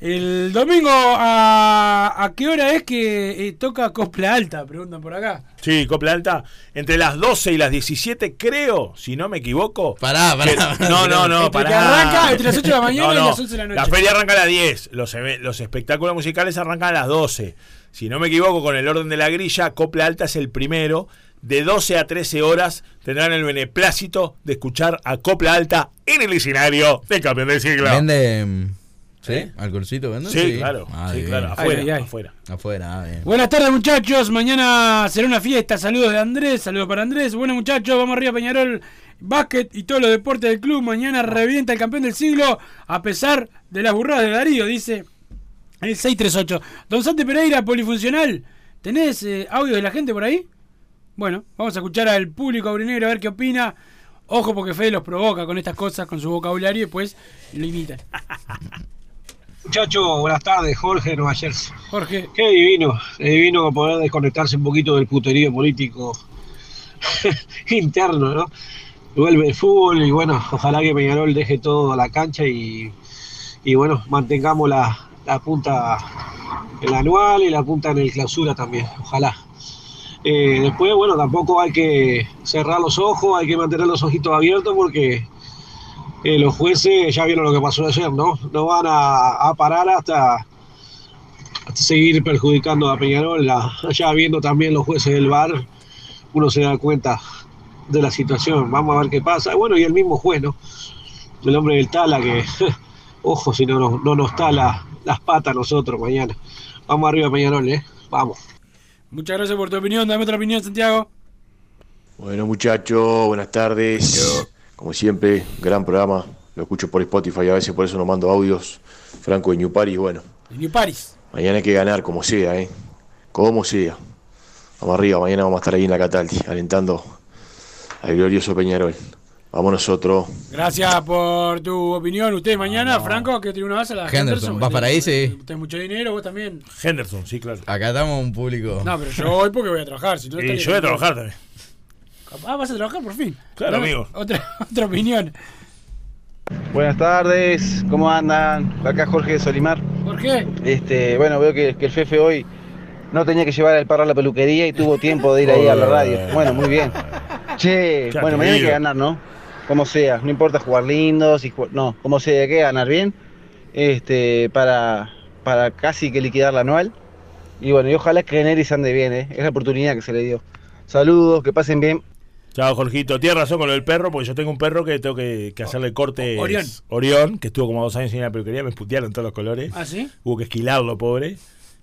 El domingo, ¿a, a qué hora es que eh, toca Copla Alta? Preguntan por acá. Sí, Copla Alta. Entre las 12 y las 17, creo, si no me equivoco. Pará, pará, que- pará, no, no, no, Entre que pará. arranca entre las 8 de la mañana y las 11 de la noche. La feria arranca a las 10. Los, los espectáculos musicales arrancan a las 12. Si no me equivoco, con el orden de la grilla, Copla Alta es el primero. De 12 a 13 horas tendrán el beneplácito de escuchar a Copla Alta en el escenario del campeón del siglo. ¿Vende. ¿Sí? ¿Alcoholcito vende? Sí, claro, Ah, sí, bien. claro, afuera, Ay, ay, ay. afuera. Afuera, ah, bien. Buenas tardes, muchachos. Mañana será una fiesta. Saludos de Andrés. Saludos para Andrés. Bueno, muchachos, vamos arriba, Peñarol. Básquet y todos los deportes del club. Mañana revienta el campeón del siglo. A pesar de las burradas de Darío, dice el 638. Don Santi Pereira, polifuncional. ¿Tenés eh, audio de la gente por ahí? Bueno, vamos a escuchar al público aurinegro a ver qué opina. Ojo porque Fede los provoca con estas cosas, con su vocabulario y después lo imitan. Muchachos, buenas tardes, Jorge de Nueva Jersey. Jorge. Qué divino, es divino poder desconectarse un poquito del puterío político interno, ¿no? Vuelve el fútbol y bueno, ojalá que Peñarol deje todo a la cancha y, y bueno, mantengamos la, la punta en el anual y la punta en el clausura también, ojalá. Eh, después, bueno, tampoco hay que cerrar los ojos, hay que mantener los ojitos abiertos porque eh, los jueces ya vieron lo que pasó ayer, ¿no? No van a, a parar hasta, hasta seguir perjudicando a Peñarol. La- ya viendo también los jueces del VAR, uno se da cuenta de la situación. Vamos a ver qué pasa. Bueno, y el mismo juez, ¿no? El hombre del Tala que, ojo, si no, nos- no nos tala las patas a nosotros mañana. Vamos arriba, Peñarol, ¿eh? Vamos. Muchas gracias por tu opinión. Dame otra opinión, Santiago. Bueno muchachos, buenas tardes. Como siempre, gran programa. Lo escucho por Spotify, a veces por eso no mando audios. Franco de New Paris, bueno. De New Paris. Mañana hay que ganar como sea, ¿eh? Como sea. Vamos arriba, mañana vamos a estar ahí en la Cataldi, alentando al glorioso Peñarol. Vamos nosotros. Gracias por tu opinión. Ustedes mañana, Franco, que tiene una base a la Henderson, ¿vas para ahí? Sí. Tenés mucho dinero, vos también. Henderson, sí, claro. Acá estamos un público. No, pero yo voy porque voy a trabajar. Si no Y yo voy a trabajar también. Ah, vas a trabajar por fin. Claro, Dame amigo. Otra, otra opinión. Buenas tardes, ¿cómo andan? Acá Jorge de Solimar. ¿Por qué? Este, bueno, veo que, que el Fefe hoy no tenía que llevar al perro a la peluquería y tuvo tiempo de ir ahí a la radio. Bueno, muy bien. Che, Qué bueno, mañana hay que ganar, ¿no? Como sea, no importa jugar lindo, si ju- no, como sea, hay que ganar bien. Este, para, para casi que liquidar la anual. Y bueno, y ojalá que Neris ande bien, ¿eh? Es la oportunidad que se le dio. Saludos, que pasen bien. Chao, Jorgito. Tienes razón con lo del perro, porque yo tengo un perro que tengo que, que hacerle corte. Orión. Orión, que estuvo como dos años en la peluquería, me putearon todos los colores. ¿Ah, sí? Hubo que esquilarlo, pobre.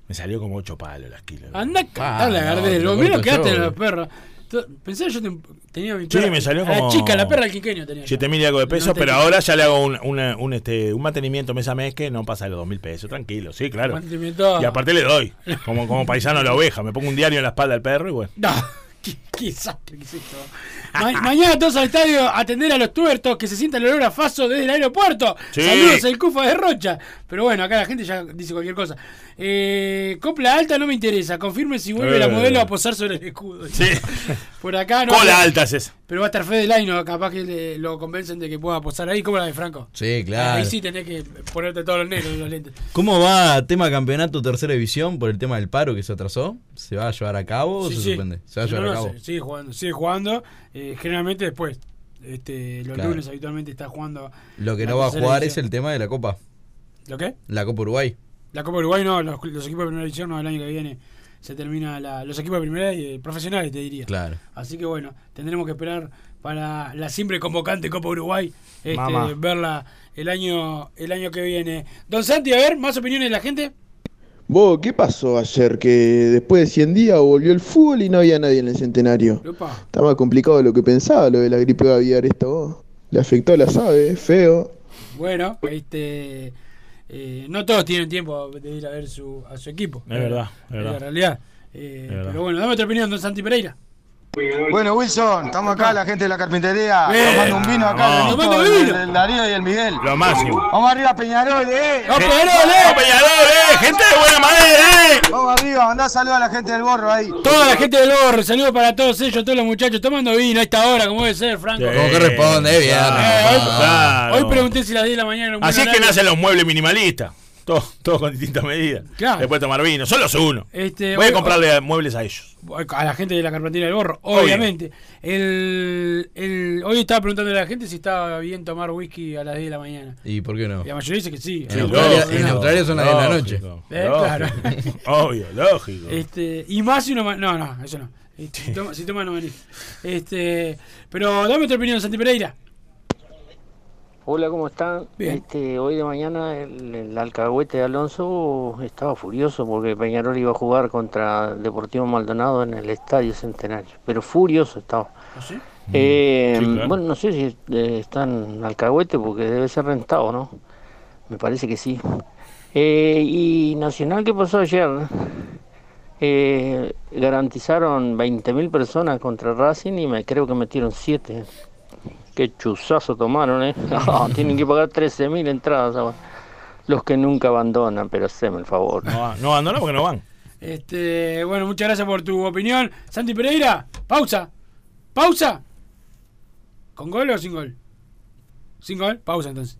Me salió como ocho palos la esquila. Anda Ah, Gardel. te lo corto quedaste en los perros. To- Pensé que yo te- tenía mi Sí, perra. me salió a La como. chica, la perra del quinqueño tenía. yo. 7 mil y algo de pesos, No pero ahora ya le hago un, una- un, este, un mantenimiento mes a mes que no pasa de los dos mil pesos, tranquilo, sí, claro. Mantenimiento- Y aparte le doy, como, como paisano a la oveja, me pongo un diario en la espalda del perro y bueno. No, esto. Ma- mañana todos al estadio a atender a los tuertos que se sienta el olor a faso desde el aeropuerto. Sí. Saludos el Cufa de Rocha. Pero bueno, acá la gente ya dice cualquier cosa. Eh, copla alta no me interesa. Confirme si vuelve Eh. la modelo a posar sobre el escudo. Sí. Por acá no. Cola alta es esa. Pero va a estar Fede Laino, capaz que le- lo convencen de que pueda posar ahí, como la de Franco. Sí, claro. Ahí sí tenés que ponerte todos los negros en los lentes. ¿Cómo va tema campeonato tercera división por el tema del paro que se atrasó? ¿Se va a llevar a cabo o Sí, se sí. suspende? Se va a llevar no, a cabo. Sigue jugando, sigue jugando. eh, generalmente después. Este, los Claro. lunes habitualmente está jugando. Lo que no va a jugar es el tema de la Copa. ¿Lo qué? La Copa Uruguay. La Copa Uruguay no, los, los equipos de primera división no, el año que viene se termina la, los equipos de primera y eh, profesionales, te diría. Claro. Así que bueno, tendremos que esperar para la siempre convocante Copa Uruguay, este, verla el año, el año que viene. Don Santi, a ver, más opiniones de la gente. Vos, ¿qué pasó ayer? Que después de 100 días volvió el fútbol y no había nadie en el centenario. Opa. Está más complicado de lo que pensaba lo de la gripe aviar esto. vos. Le afectó a las aves, feo. Bueno, este, eh, no todos tienen tiempo de ir a ver su, a su equipo. Es verdad, es verdad. la realidad. Eh, pero bueno, dame otra opinión, don Santi Pereira. Bueno, Wilson, estamos acá, la gente de la carpintería, Bien. tomando un vino acá, el, vino. el Darío y el Miguel. Lo máximo. Vamos arriba, Peñarol, eh. ¡No, Gente- Peñarol, eh! ¡Vamos, Peñarol, eh! ¡Gente de buena madera, eh! Vamos arriba, mandá saludos a la gente del borro ahí. Toda la gente del Borro, saludos para todos ellos, todos los muchachos tomando vino a esta hora, como debe ser, Franco. Sí. Como que responde, bien. Eh, hoy, Claro. hoy pregunté si las 10 de la mañana Así es que nacen los muebles minimalistas. Todos, todos con distintas medidas. Claro. Después tomar vino. Solo es uno. Este, Voy a hoy- comprarle muebles a ellos. a la gente de la carpintería del Borro, Obvio. obviamente. El, el- hoy estaba preguntando a la gente si estaba bien tomar whisky a las 10 de la mañana. ¿Y por qué no? Y la mayoría dice que sí. En Australia- Lógico. en Australia son las de la noche. Lógico, Eh, claro. Obvio, lógico. Este, y más si uno No, no, eso no. Este, Si toma, si toma no venís. Este, pero dame tu opinión, Santi Pereira. Hola, ¿cómo están? Bien. Este, hoy de mañana el, el alcahuete de Alonso estaba furioso porque Peñarol iba a jugar contra Deportivo Maldonado en el Estadio Centenario, pero furioso estaba. Eh, Sí, claro. Bueno, no sé si eh, está en alcahuete porque debe ser rentado, ¿no? Me parece que sí. Eh, y Nacional, ¿qué pasó ayer? Eh, garantizaron 20.000 personas contra Racing y me creo que metieron 7. Qué chuzazo tomaron, ¿eh? Ah, tienen que pagar 13.000 entradas ahora. Los que nunca abandonan, pero haceme el favor. No, no abandonan porque no van. Este, bueno, muchas gracias por tu opinión. Santi Pereira, pausa. Pausa. ¿Con gol o sin gol? Sin gol, pausa entonces.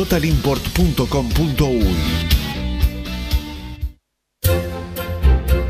www.totalimport.com.uy.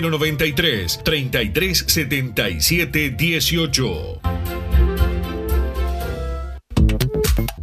093 3377 18.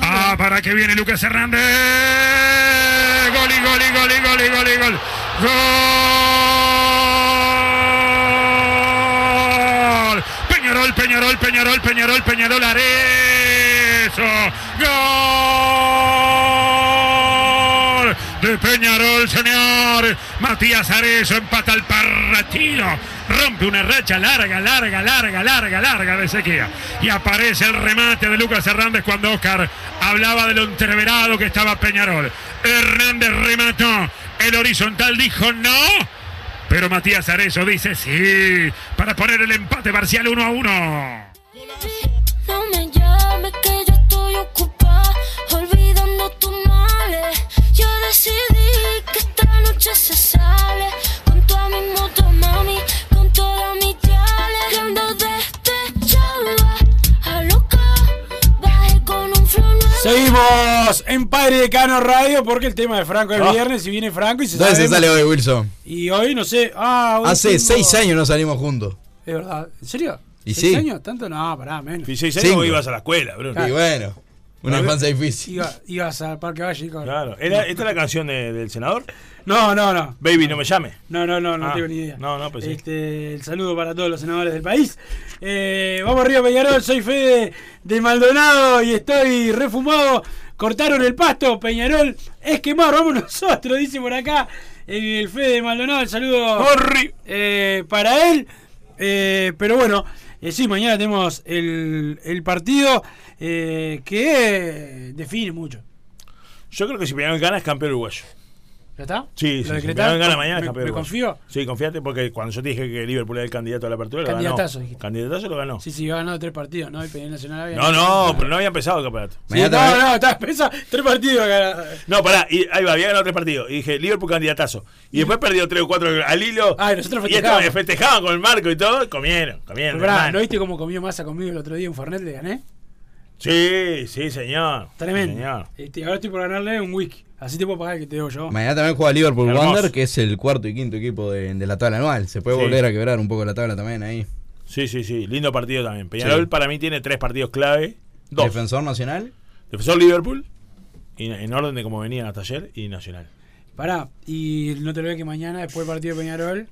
Ah, para que viene Lucas Hernández. Gol y gol y gol y gol y gol y gol. Gol. Peñarol, Peñarol, Peñarol, Peñarol, Peñarol, Arezo. Gol Peñarol, señor. Matías Arezo empata el partido. Rompe una racha larga, larga, larga, larga, larga de sequía. Y aparece el remate de Lucas Hernández cuando Oscar hablaba de lo entreverado que estaba Peñarol. Hernández remató. El horizontal dijo no. Pero Matías Arezo dice sí. Para poner el empate parcial 1 a 1. Decidí que esta noche se sale con toda mi moto, mami, con toda mi chale. Que ando despechada, a loca, bajé con un flow nuevo. Seguimos en Padre de Cano Radio porque el tema de Franco es Ah. viernes y viene Franco y se ¿Dónde se sabe- sale hoy, Wilson? Y hoy no sé. Ah, hoy Hace tengo- seis años no salimos juntos. Es verdad. ¿En serio? Y ¿Seis sí. años? ¿Tanto? No, pará, menos. Si seis años vos ibas a la escuela, Bruno. Y bueno, una infancia difícil. Iba- ibas al Parque Valle. con- Claro. ¿Era- ¿Esta es la canción de- del senador? No, no, no. Baby, no me llame. No, no, no, no Ah, tengo ni idea. No, no, pues sí. Este, el saludo para todos los senadores del país. Eh, vamos arriba, Peñarol. Soy Fede de Maldonado y estoy refumado. Cortaron el pasto, Peñarol. Es quemar, vamos nosotros, dice por acá el Fede de Maldonado. El saludo eh, para él. Eh, pero bueno, eh, sí, mañana tenemos el, el partido eh, que define mucho. Yo creo que si Peñarol gana es campeón uruguayo. ¿Ya está? Sí, ¿Lo sí? Peñarol gana mañana ¿Me- me confío? Sí, confíate porque cuando yo te dije que Liverpool era el candidato a la apertura, lo ganó. Candidatazo. Candidatazo lo ganó. Sí, sí, ha ganado tres partidos, ¿no? El Peñarol Nacional había No, no, pero no había empezado el campeonato. Sí, no, no, está pesa tres partidos. No, pará, y ahí va, había ganado tres partidos. Y dije, Liverpool candidatazo. Y después perdió tres o cuatro al hilo. Ay, nosotros y estaban- festejábamos. festejaban con el marco y todo. Comieron, comieron. Pero pará, hermano. ¿no viste cómo comió masa conmigo el otro día en Fornet? Le gané. Sí, sí, señor. Tremendo. Sí, señor. Este, ahora estoy por ganarle un wiki. Así te puedo pagar el que te debo yo. Mañana también juega Liverpool Hermoso. Wander, que es el cuarto y quinto equipo de, de la tabla anual. Se puede Sí. volver a quebrar un poco la tabla también ahí. Sí, sí, sí. Lindo partido también. Peñarol Sí. para mí tiene tres partidos clave. Dos. Defensor Nacional. Defensor Liverpool. Y en orden de cómo venían hasta ayer. Y Nacional. Pará, y no te olvides que mañana, después del partido de Peñarol,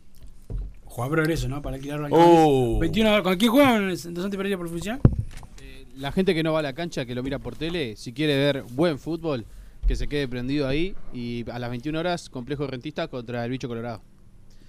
juega progreso, ¿no? Para alquilarlo al Oh. 21 ¿Con quién juegan en Santos Pereira por función? La gente que no va a la cancha, que lo mira por tele, si quiere ver buen fútbol, que se quede prendido ahí. Y a las 21 horas, complejo rentista contra el bicho colorado.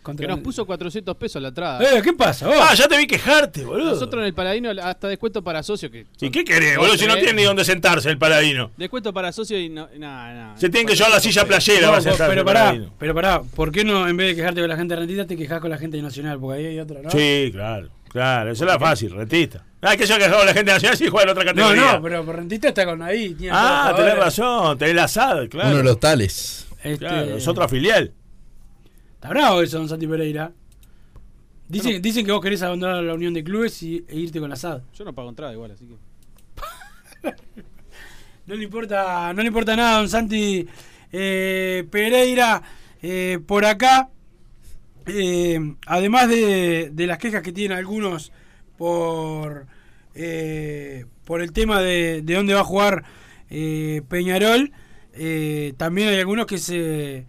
Contra que nos puso 400 pesos la entrada. Eh, ¿qué pasa? vos? Ah, ya te vi quejarte, boludo. Nosotros en el Paladino hasta descuento para socio. Que ¿Y qué querés, boludo? Si no tiene ni dónde sentarse el paladino. Descuento para socio y no, nada, nada. Se tienen que llevar la silla playera. No, va a sentarse pero el pará, Paladino. pero pará, ¿por qué no en vez de quejarte con la gente rentista te quejas con la gente nacional? Porque ahí hay otra, ¿no? Sí, claro. Claro, eso es la fácil, rentista. Ah, que yo que la gente nacional si juega en otra No, categoría. no, pero por rentista está con ahí. tiene Ah, tenés razón, tenés la SAD, claro. Uno de los tales. Este, Claro, es otra filial. Está bravo eso, don Santi Pereira. Dicen, dicen que vos querés abandonar la unión de clubes y, e irte con la SAD. Yo no pago entrada igual, así que. No le importa, no le importa nada, don Santi eh, Pereira. eh, por acá, eh, además de, de las quejas que tienen algunos por, eh, por el tema de, de dónde va a jugar eh, Peñarol, eh, también hay algunos que se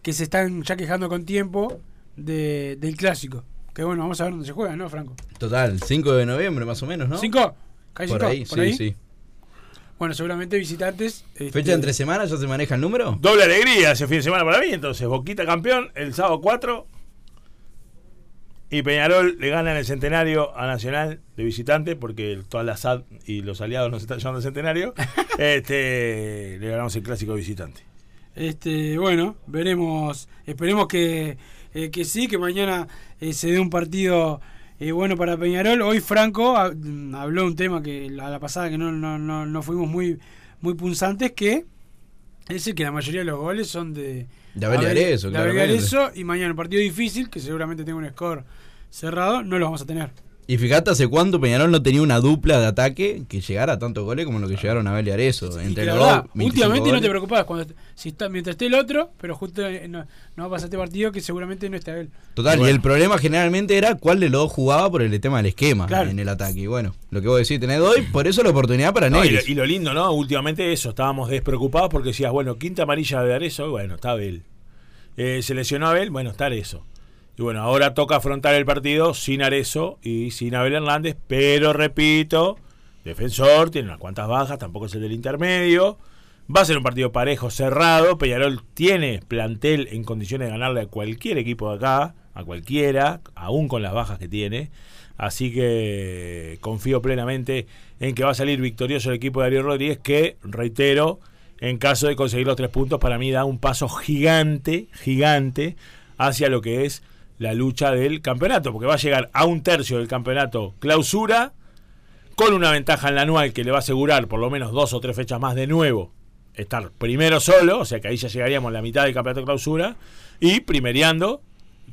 que se están ya quejando con tiempo de, del clásico. Que bueno, vamos a ver dónde se juega, ¿no, Franco? Total, 5 de noviembre más o menos, ¿no? ¿Cinco? ¿Calle Por cinco? ahí, ¿Por sí, ahí? sí. Bueno, seguramente visitantes. este, ¿Fecha entre semana ya se maneja el número? Doble alegría ese fin de semana para mí. Entonces, Boquita campeón el sábado 4. Y Peñarol le gana en el centenario a Nacional de visitante, porque toda la SAD y los aliados nos están llevando al centenario. este, le ganamos el clásico de visitante. Este, bueno, veremos, esperemos que, eh, que sí, que mañana eh, se dé un partido eh, bueno para Peñarol. Hoy Franco ha- mm, habló un tema que la, la pasada que no, no, no, no fuimos muy, muy punzantes, que es el que la mayoría de los goles son de, De Arezzo, de. Arezzo, y mañana un partido difícil, que seguramente tenga un score cerrado, no lo vamos a tener. Y fíjate hace cuánto Peñarol no tenía una dupla de ataque que llegara a tantos goles como lo que llegaron a Abel y Arezzo. Y Entre la los verdad, dos, 25 últimamente no te preocupás cuando si está, mientras esté el otro, pero justo eh, no, no va a pasar este partido que seguramente no esté él. Total, y el problema generalmente era cuál de los dos jugaba por el tema del esquema Claro. en el ataque. Y bueno, lo que vos decís, tenés hoy, por eso la oportunidad para No, y, lo, Negris. y lo lindo, ¿no? Últimamente eso, estábamos despreocupados porque decías, bueno, quinta amarilla de Arezzo, bueno, está Abel. Eh, se lesionó Abel, bueno, está Arezzo. Y bueno, ahora toca afrontar el partido sin Arezzo y sin Abel Hernández, pero repito, defensor, tiene unas cuantas bajas, tampoco es el del intermedio. Va a ser un partido parejo, cerrado. Peñarol tiene plantel en condiciones de ganarle a cualquier equipo de acá, a cualquiera, aún con las bajas que tiene. Así que confío plenamente en que va a salir victorioso el equipo de Darío Rodríguez, que, reitero, en caso de conseguir los tres puntos, para mí da un paso gigante, gigante, hacia lo que es la lucha del campeonato, porque va a llegar a un tercio del campeonato clausura, con una ventaja en la anual que le va a asegurar por lo menos dos o tres fechas más de nuevo estar primero solo, o sea que ahí ya llegaríamos a la mitad del campeonato clausura, y primereando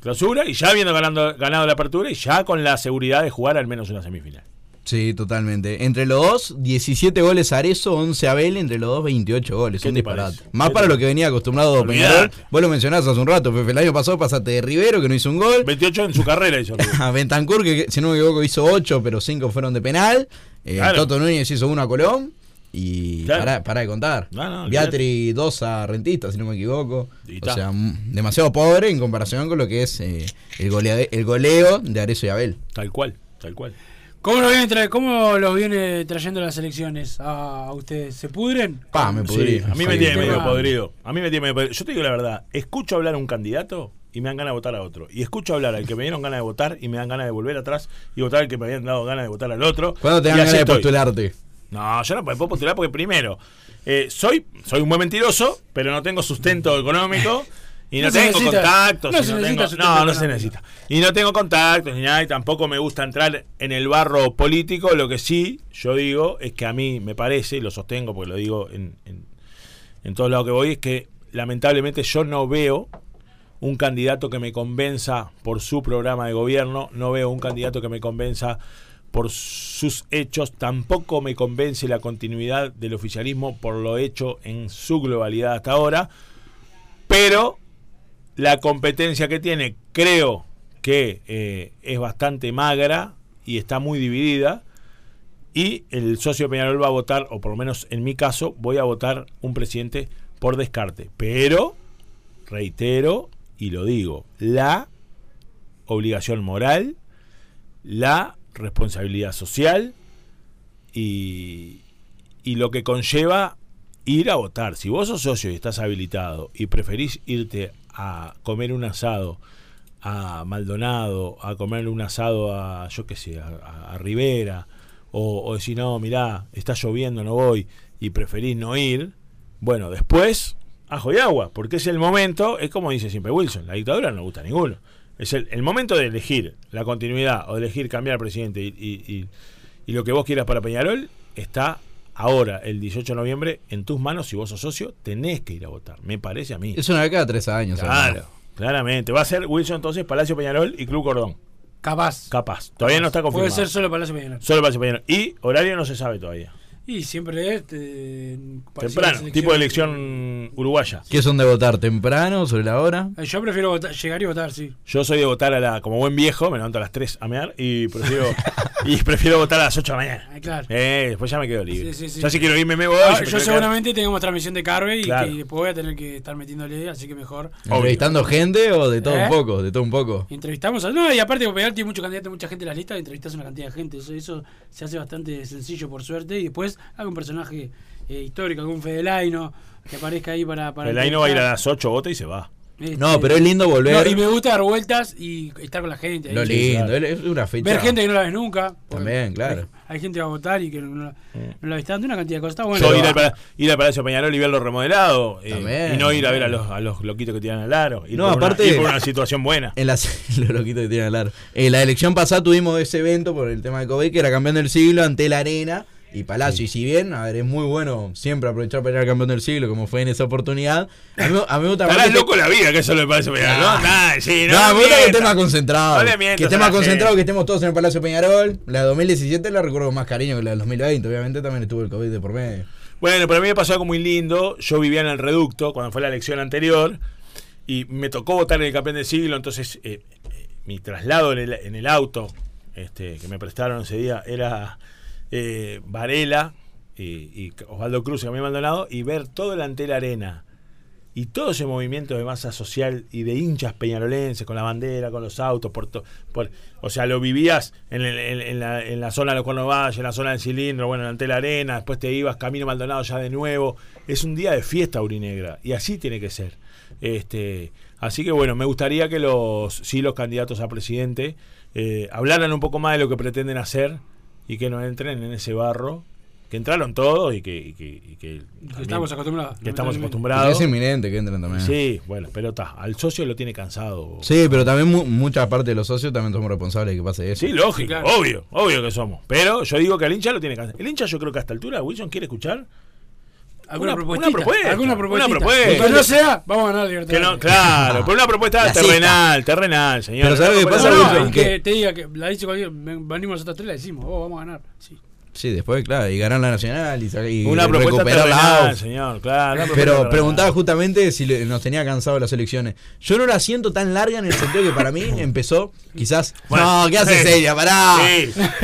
clausura, y ya habiendo ganando, ganado la apertura, y ya con la seguridad de jugar al menos una semifinal. Sí, totalmente. Entre los dos, 17 goles Arezzo, 11 Abel, entre los dos, 28 goles. ¿Qué Un te disparate. Más ¿Qué para lo que venía acostumbrado. Peñarol. Vos lo mencionás hace un rato, Pepe. El año pasado pasaste de Rivero, que no hizo un gol. 28 en su carrera hizo. A Bentancur, que si no me equivoco hizo 8, pero 5 fueron de penal. Eh, Claro. Toto Núñez hizo uno a Colón. Y Claro. pará de contar. No, no, olvidate. Beatri 2 a Rentista, si no me equivoco. O sea, mm, demasiado pobre en comparación con lo que es eh, el, golea- el goleo de Arezzo y Abel. Tal cual, tal cual. ¿Cómo los viene, tra- cómo los viene trayendo las elecciones a, ustedes? ¿Se pudren? Pa, me pudrí. Sí, a mí me tiene medio podrido. A mí me tiene medio podrido. Yo te digo la verdad, escucho hablar a un candidato y me dan ganas de votar a otro. Y escucho hablar al que me dieron ganas de votar y me dan ganas de volver atrás y votar al que me habían dado ganas de votar al otro. ¿Cuándo te dan ganas de postularte? No, yo no puedo postular porque primero, eh, soy, soy un buen mentiroso, pero no tengo sustento económico. Y no, tengo necesita- contactos. no no, necesita tengo- sustento no, no se necesita. Y no tengo contactos ni nada, y tampoco me gusta entrar en el barro político. Lo que sí yo digo es que a mí me parece, y lo sostengo porque lo digo en, en, en todos lados que voy, es que lamentablemente yo no veo un candidato que me convenza por su programa de gobierno, no veo un candidato que me convenza por sus hechos, tampoco me convence la continuidad del oficialismo por lo hecho en su globalidad hasta ahora, pero la competencia que tiene creo que eh, es bastante magra y está muy dividida. Y el socio Peñarol va a votar, o por lo menos en mi caso, voy a votar un presidente por descarte. Pero, reitero y lo digo, la obligación moral, la responsabilidad social y, y lo que conlleva ir a votar. Si vos sos socio y estás habilitado y preferís irte a comer un asado a Maldonado, a comer un asado a, yo qué sé, a, Rivera, o, decir, no, mirá, está lloviendo, no voy, y preferís no ir, bueno, después, ajo y agua, porque es el momento, es como dice siempre Wilson, la dictadura no gusta a ninguno. Es el, el momento de elegir la continuidad o de elegir cambiar al presidente y, y- y- y lo que vos quieras para Peñarol está ahora, el 18 de noviembre, en tus manos. Si vos sos socio, tenés que ir a votar, me parece a mí. Es una vez cada tres años. Claro, hermano. claramente. Va a ser Wilson entonces, Palacio Peñarol y Club Cordón. Capaz. Capaz. Todavía no está confirmado. Puede ser solo Palacio Peñarol. Solo Palacio Peñarol. Y horario no se sabe todavía. Y siempre este, a la Temprano, tipo de elección uruguaya. ¿Qué son de votar? ¿Temprano? ¿Sobre la hora? Eh, Yo prefiero votar- llegar y votar, sí. Yo soy de votar a la, como buen viejo, me levanto a las 3 a mear y prefiero, y prefiero votar a las 8 de la mañana. Ah, claro. Eh, después ya me quedo libre. Sí, sí, sí. Ya si quiero irme me voy. Ah, yo quiero quedar- seguramente tengamos transmisión de Carve y Claro. que después voy a tener que estar metiéndole, así que mejor. ¿Entrevistando gente o de todo ¿Eh? un poco? De todo un poco. Entrevistamos a. No, y aparte, como Peñarol tiene mucho candidato, mucha gente en la lista, entrevistas a una cantidad de gente. Eso, eso se hace bastante sencillo, por suerte. Y después algún personaje eh, histórico, algún Fedelaino que aparezca ahí para. para El ahí no va a ir a las 8, vota y se va. Este, No, pero es lindo volver. no, y me gusta dar vueltas y estar con la gente. ahí. Lo lindo, es una fecha. Ver gente que no la ves nunca. También, claro. Hay gente que va a votar y que no, la- no la ves tanto, una cantidad de cosas. Está bueno. Yo ir al, ir al Palacio Peñarol y verlo remodelado. eh, y no ir a ver a los, a los loquitos que tiran al aro. Ir No, por una- aparte- ir por una situación buena. En la, los loquitos que tienen al aro. En la elección pasada tuvimos ese evento por el tema de COVID, que era campeón del siglo ante la arena y Palacio. Y si bien, a ver, es muy bueno siempre aprovechar para ir al campeón del siglo, como fue en esa oportunidad. A mí, a mí me gusta Estarás que- loco la vida, que eso le parece Peñarol. Nah. ¿no? Nah, sí, no, me gusta que esté más concentrado. No que esté más concentrado, que estemos todos en el Palacio Peñarol. La de 2017 la recuerdo con más cariño que la del 2020. Obviamente también estuvo el COVID de por medio. Bueno, pero a mí me pasó algo muy lindo. Yo vivía en el reducto cuando fue la elección anterior y me tocó votar en el campeón del siglo. Entonces, eh, eh, mi traslado en el, en el auto este, que me prestaron ese día era eh, Varela y, y Osvaldo Cruz, me había Maldonado, y ver todo el ante la arena. Y todo ese movimiento de masa social y de hinchas peñarolenses con la bandera, con los autos, por, o sea, lo vivías en, la, zona de los Cuernos en la zona del cilindro, bueno, ante la arena, después te ibas camino Maldonado ya de nuevo. Es un día de fiesta urinegra y así tiene que ser. Este, así que bueno, me gustaría que los, sí, los candidatos a presidente eh, hablaran un poco más de lo que pretenden hacer y que no entren en ese barro. Que entraron todos y que, y que, y que estamos acostumbrados, Que estamos acostumbrados. Es inminente que entren también. Sí, bueno, pero está, al socio lo tiene cansado. Sí, pero también mu- mucha parte de los socios también somos responsables de que pase eso. Sí, lógico, obvio, obvio que somos. Pero yo digo que al hincha lo tiene cansado. El hincha yo creo que a esta altura, Wilson, quiere escuchar ¿Alguna una, una propuesta. ¿Alguna Una propuestita? propuesta. Que no sea, vamos a ganar no, claro, pero una propuesta La terrenal, terrenal, señor. Pero ¿sabe qué Una pasa, propuesta- No, y que te diga que la dice cualquier, ven- venimos nosotros tres, la decimos, oh, vamos a ganar. Sí. Sí, después, claro, y ganar la nacional y, y Una propuesta recuperar la terrenal, señor, claro. una Pero terrenal. preguntaba justamente si le- nos tenía cansado las elecciones. Yo no la siento tan larga en el sentido que para mí empezó, quizás. Bueno, no, ¿qué haces sí. ella? Pará. Sí.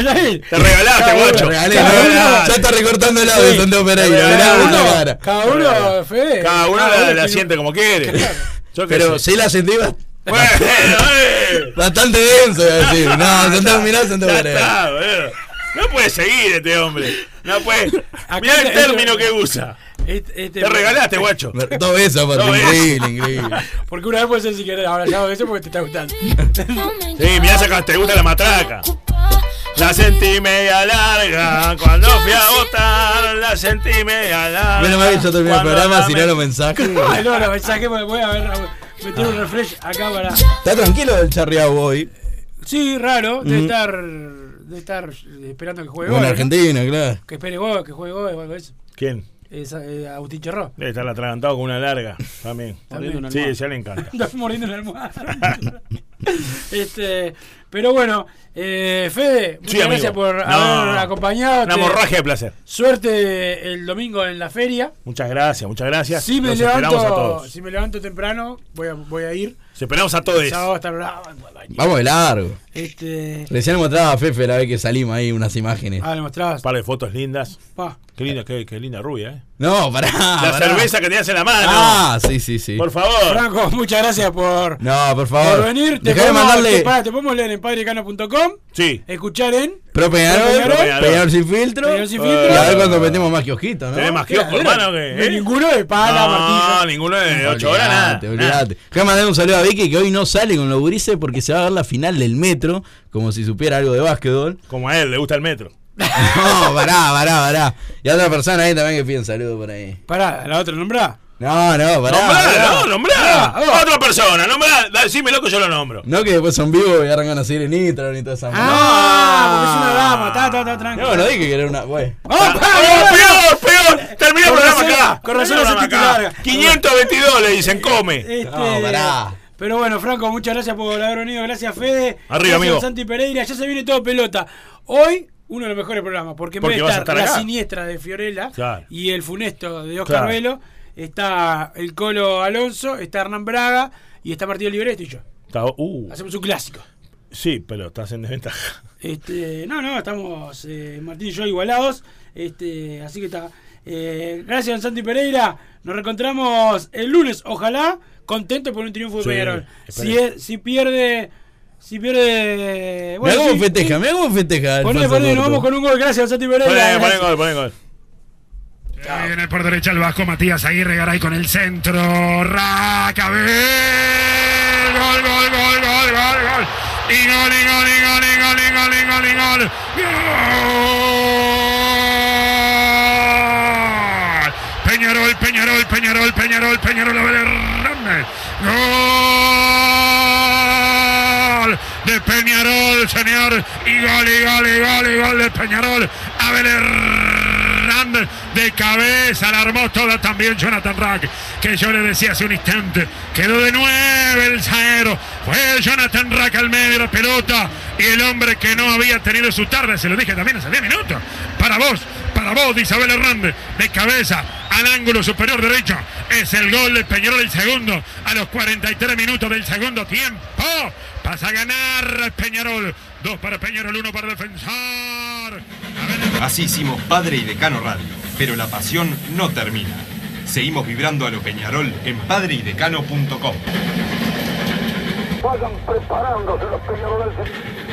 Te regalaste, guacho. Ya está recortando el lado de Sí. Santiago Pereira. Cada mirá, uno- mirá la cara. Cada uno, Fede. Cada uno la, siente como quiere. Pero sí la sentí bastante denso, iba a decir. No, Santiago, mirá Santiago Pereira. No puede seguir este hombre. No puede. Acá Mirá el término que usa. Este- este- Te regalaste, guacho. Dos veces, aparte, veces. increíble, increíble. Porque una vez puede ser si querés, ahora ya eso porque te está gustando. Sí, mirá esa te gusta la matraca. La sentí media larga cuando fui a votar. La sentí media larga. Menos mal que yo terminé el programa, si no los mensajes. No, no, mensaje, voy a ver, a ver, meter un refresh acá para. Está tranquilo el charreado hoy. Sí, raro, debe Mm. estar, debe estar eh, esperando que juegue Con gol, ¿no? Argentina, claro. Que espere gol, que juegue gol o algo de eso. ¿Quién? Es, eh, Agustín Cherró. Debe estar atragantado con una larga. También. Mordiendo una Sí, ya le encanta. Anda mordiendo la almohada. este, pero bueno, eh, Fede, muchas Sí, gracias por No, haber acompañado. Una hemorragia de placer. Suerte el domingo en la feria. Muchas gracias, muchas gracias. Si me, Los esperamos a levanto, todos. si me levanto temprano, voy a, voy a ir. Los esperamos a todos. Vamos de largo. Este, Recién le mostraba a Fefe la vez que salimos ahí unas imágenes. ah, le mostrabas. Un par de fotos lindas. Pa. Qué linda, qué, qué linda rubia, ¿eh? No, pará. La pará. cerveza que tenías en la mano. Ah, sí, sí, sí. Por favor. Franco, muchas gracias por, No, por favor. por venir. Te podemos, mandarle te, pará, te podemos leer en padrecano.com. Sí. Escuchar en Pro Peñarol, sin filtro. Sin Y filtro. a ver cuando metemos más kiosquito, ¿no? ¿Tenés más ¿Qué? kiosco, ¿Era? hermano? que, No eh? ninguno de pala, No, martillo. ninguno de 8 horas, nada. Olvídate, olvídate. Déjame mandar un saludo a Vicky que hoy no sale con los gurises porque se va a ver la final del metro, como si supiera algo de básquetbol. Como a él, le gusta el metro. No, pará, pará, pará. Y a otra persona ahí también que pide un saludo por ahí. Pará, la otra nombrá. No, no, pará. Nombrá, pará. no, nombrá. Otra persona, nombrá. Decime loco, yo lo nombro. No que después son vivos y arrancan a seguir en Instagram y toda esa Ah, porque es una dama. Está, está, está, tranquilo. No, no dije que era una. Bueno. ¡Oh, ¡Oh, peor, peor! Termina el programa acá. con razón programa acá. titular. 522 le dicen, come. No, pará. Pero bueno, Franco, muchas gracias por haber venido. Gracias, Fede. Arriba, gracias, amigo. Santi Pereira. Ya se viene todo pelota. Hoy uno de los mejores programas, porque en Porque vez de estar estar la acá. siniestra de Fiorella Claro. y el funesto de Oscar Claro. Velo, está el Colo Alonso, está Hernán Braga y está Martín Libreto y yo. Está- uh, Hacemos un clásico. sí, pero estás en desventaja. Este, no, no, estamos eh, Martín y yo igualados. Este, así que está. Eh, gracias, don Santi Pereira. Nos reencontramos el lunes, ojalá, contento por un triunfo de Sí, Peñarol. Si, es- si pierde. Si pierde. Mirá cómo sí, festeja, sí. mirá cómo festeja. Poné, Alfonso poné, nos vamos con un gol. Gracias, Santi Pereira. Poné, poné gol, poné gol. Ahí Viene por derecha el Vasco Matías Aguirre Garay con el centro. Racabel. Gol, gol, gol, gol, gol, gol. Y gol, y gol, y gol, y gol, y gol, y gol, y gol. Gol. Peñarol, Peñarol, Peñarol, Peñarol, Peñarol, Abel Hernández. Gol de Peñarol, señor. Y gol, y gol, y gol, y gol de Peñarol. Abel Hernández de cabeza, la armó toda también Jonathan Rack, que yo le decía hace un instante, quedó de nueve el zaguero, fue Jonathan Rack al medio de la pelota y el hombre que no había tenido su tarde, se lo dije también hace 10 minutos, para vos, para vos, Isabel Hernández, de cabeza al ángulo superior derecho, es el gol de Peñarol el segundo, a los 43 minutos del segundo tiempo, pasa a ganar Peñarol, dos para Peñarol, uno para Defensor. Así hicimos Padre y Decano Radio, pero la pasión no termina. Seguimos vibrando a lo Peñarol en padreidecano.com. Vayan preparándose los peñaroles.